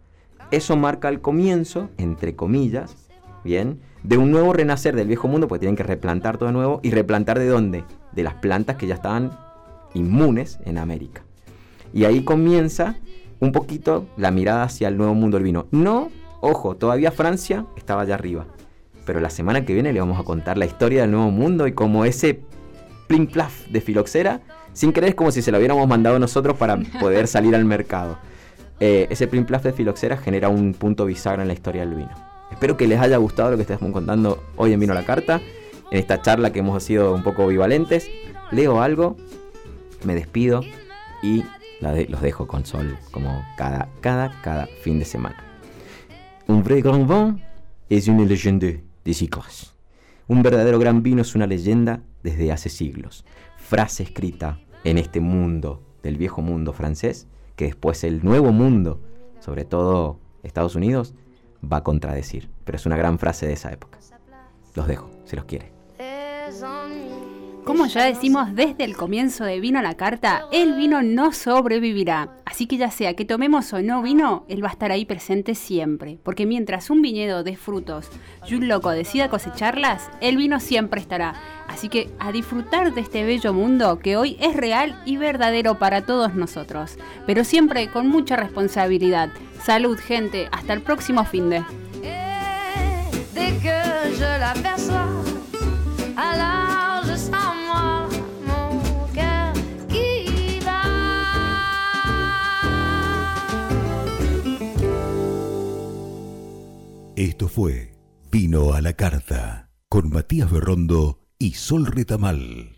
Eso marca el comienzo, entre comillas, ¿bien? De un nuevo renacer del viejo mundo, porque tienen que replantar todo de nuevo. ¿Y replantar de dónde? De las plantas que ya estaban inmunes en América. Y ahí comienza un poquito la mirada hacia el nuevo mundo del vino. No, ojo, todavía Francia estaba allá arriba. Pero la semana que viene le vamos a contar la historia del nuevo mundo y cómo ese pling plaf de filoxera, sin creer es como si se lo hubiéramos mandado nosotros para poder salir al mercado. Eh, ese pling plaf de filoxera genera un punto bisagra en la historia del vino. Espero que les haya gustado lo que estamos contando hoy en Vino a la Carta. en esta charla que hemos sido un poco bivalentes. Leo algo, me despido y los dejo con sol como cada, cada, cada fin de semana. Un vrai grand vin es una leyenda de siglos. Un verdadero gran vino es una leyenda desde hace siglos. Frase escrita en este mundo, del viejo mundo francés, que después el nuevo mundo, sobre todo Estados Unidos, va a contradecir. Pero es una gran frase de esa época. Los dejo, si los quiere. Como ya decimos desde el comienzo de Vino a la Carta, el vino no sobrevivirá. Así que ya sea que tomemos o no vino, él va a estar ahí presente siempre. Porque mientras un viñedo dé frutos y un loco decida cosecharlas, el vino siempre estará. Así que a disfrutar de este bello mundo que hoy es real y verdadero para todos nosotros. Pero siempre con mucha responsabilidad. Salud gente, hasta el próximo fin de... Esto fue Vino a la Carta con Matías Berrondo y Sol Retamal.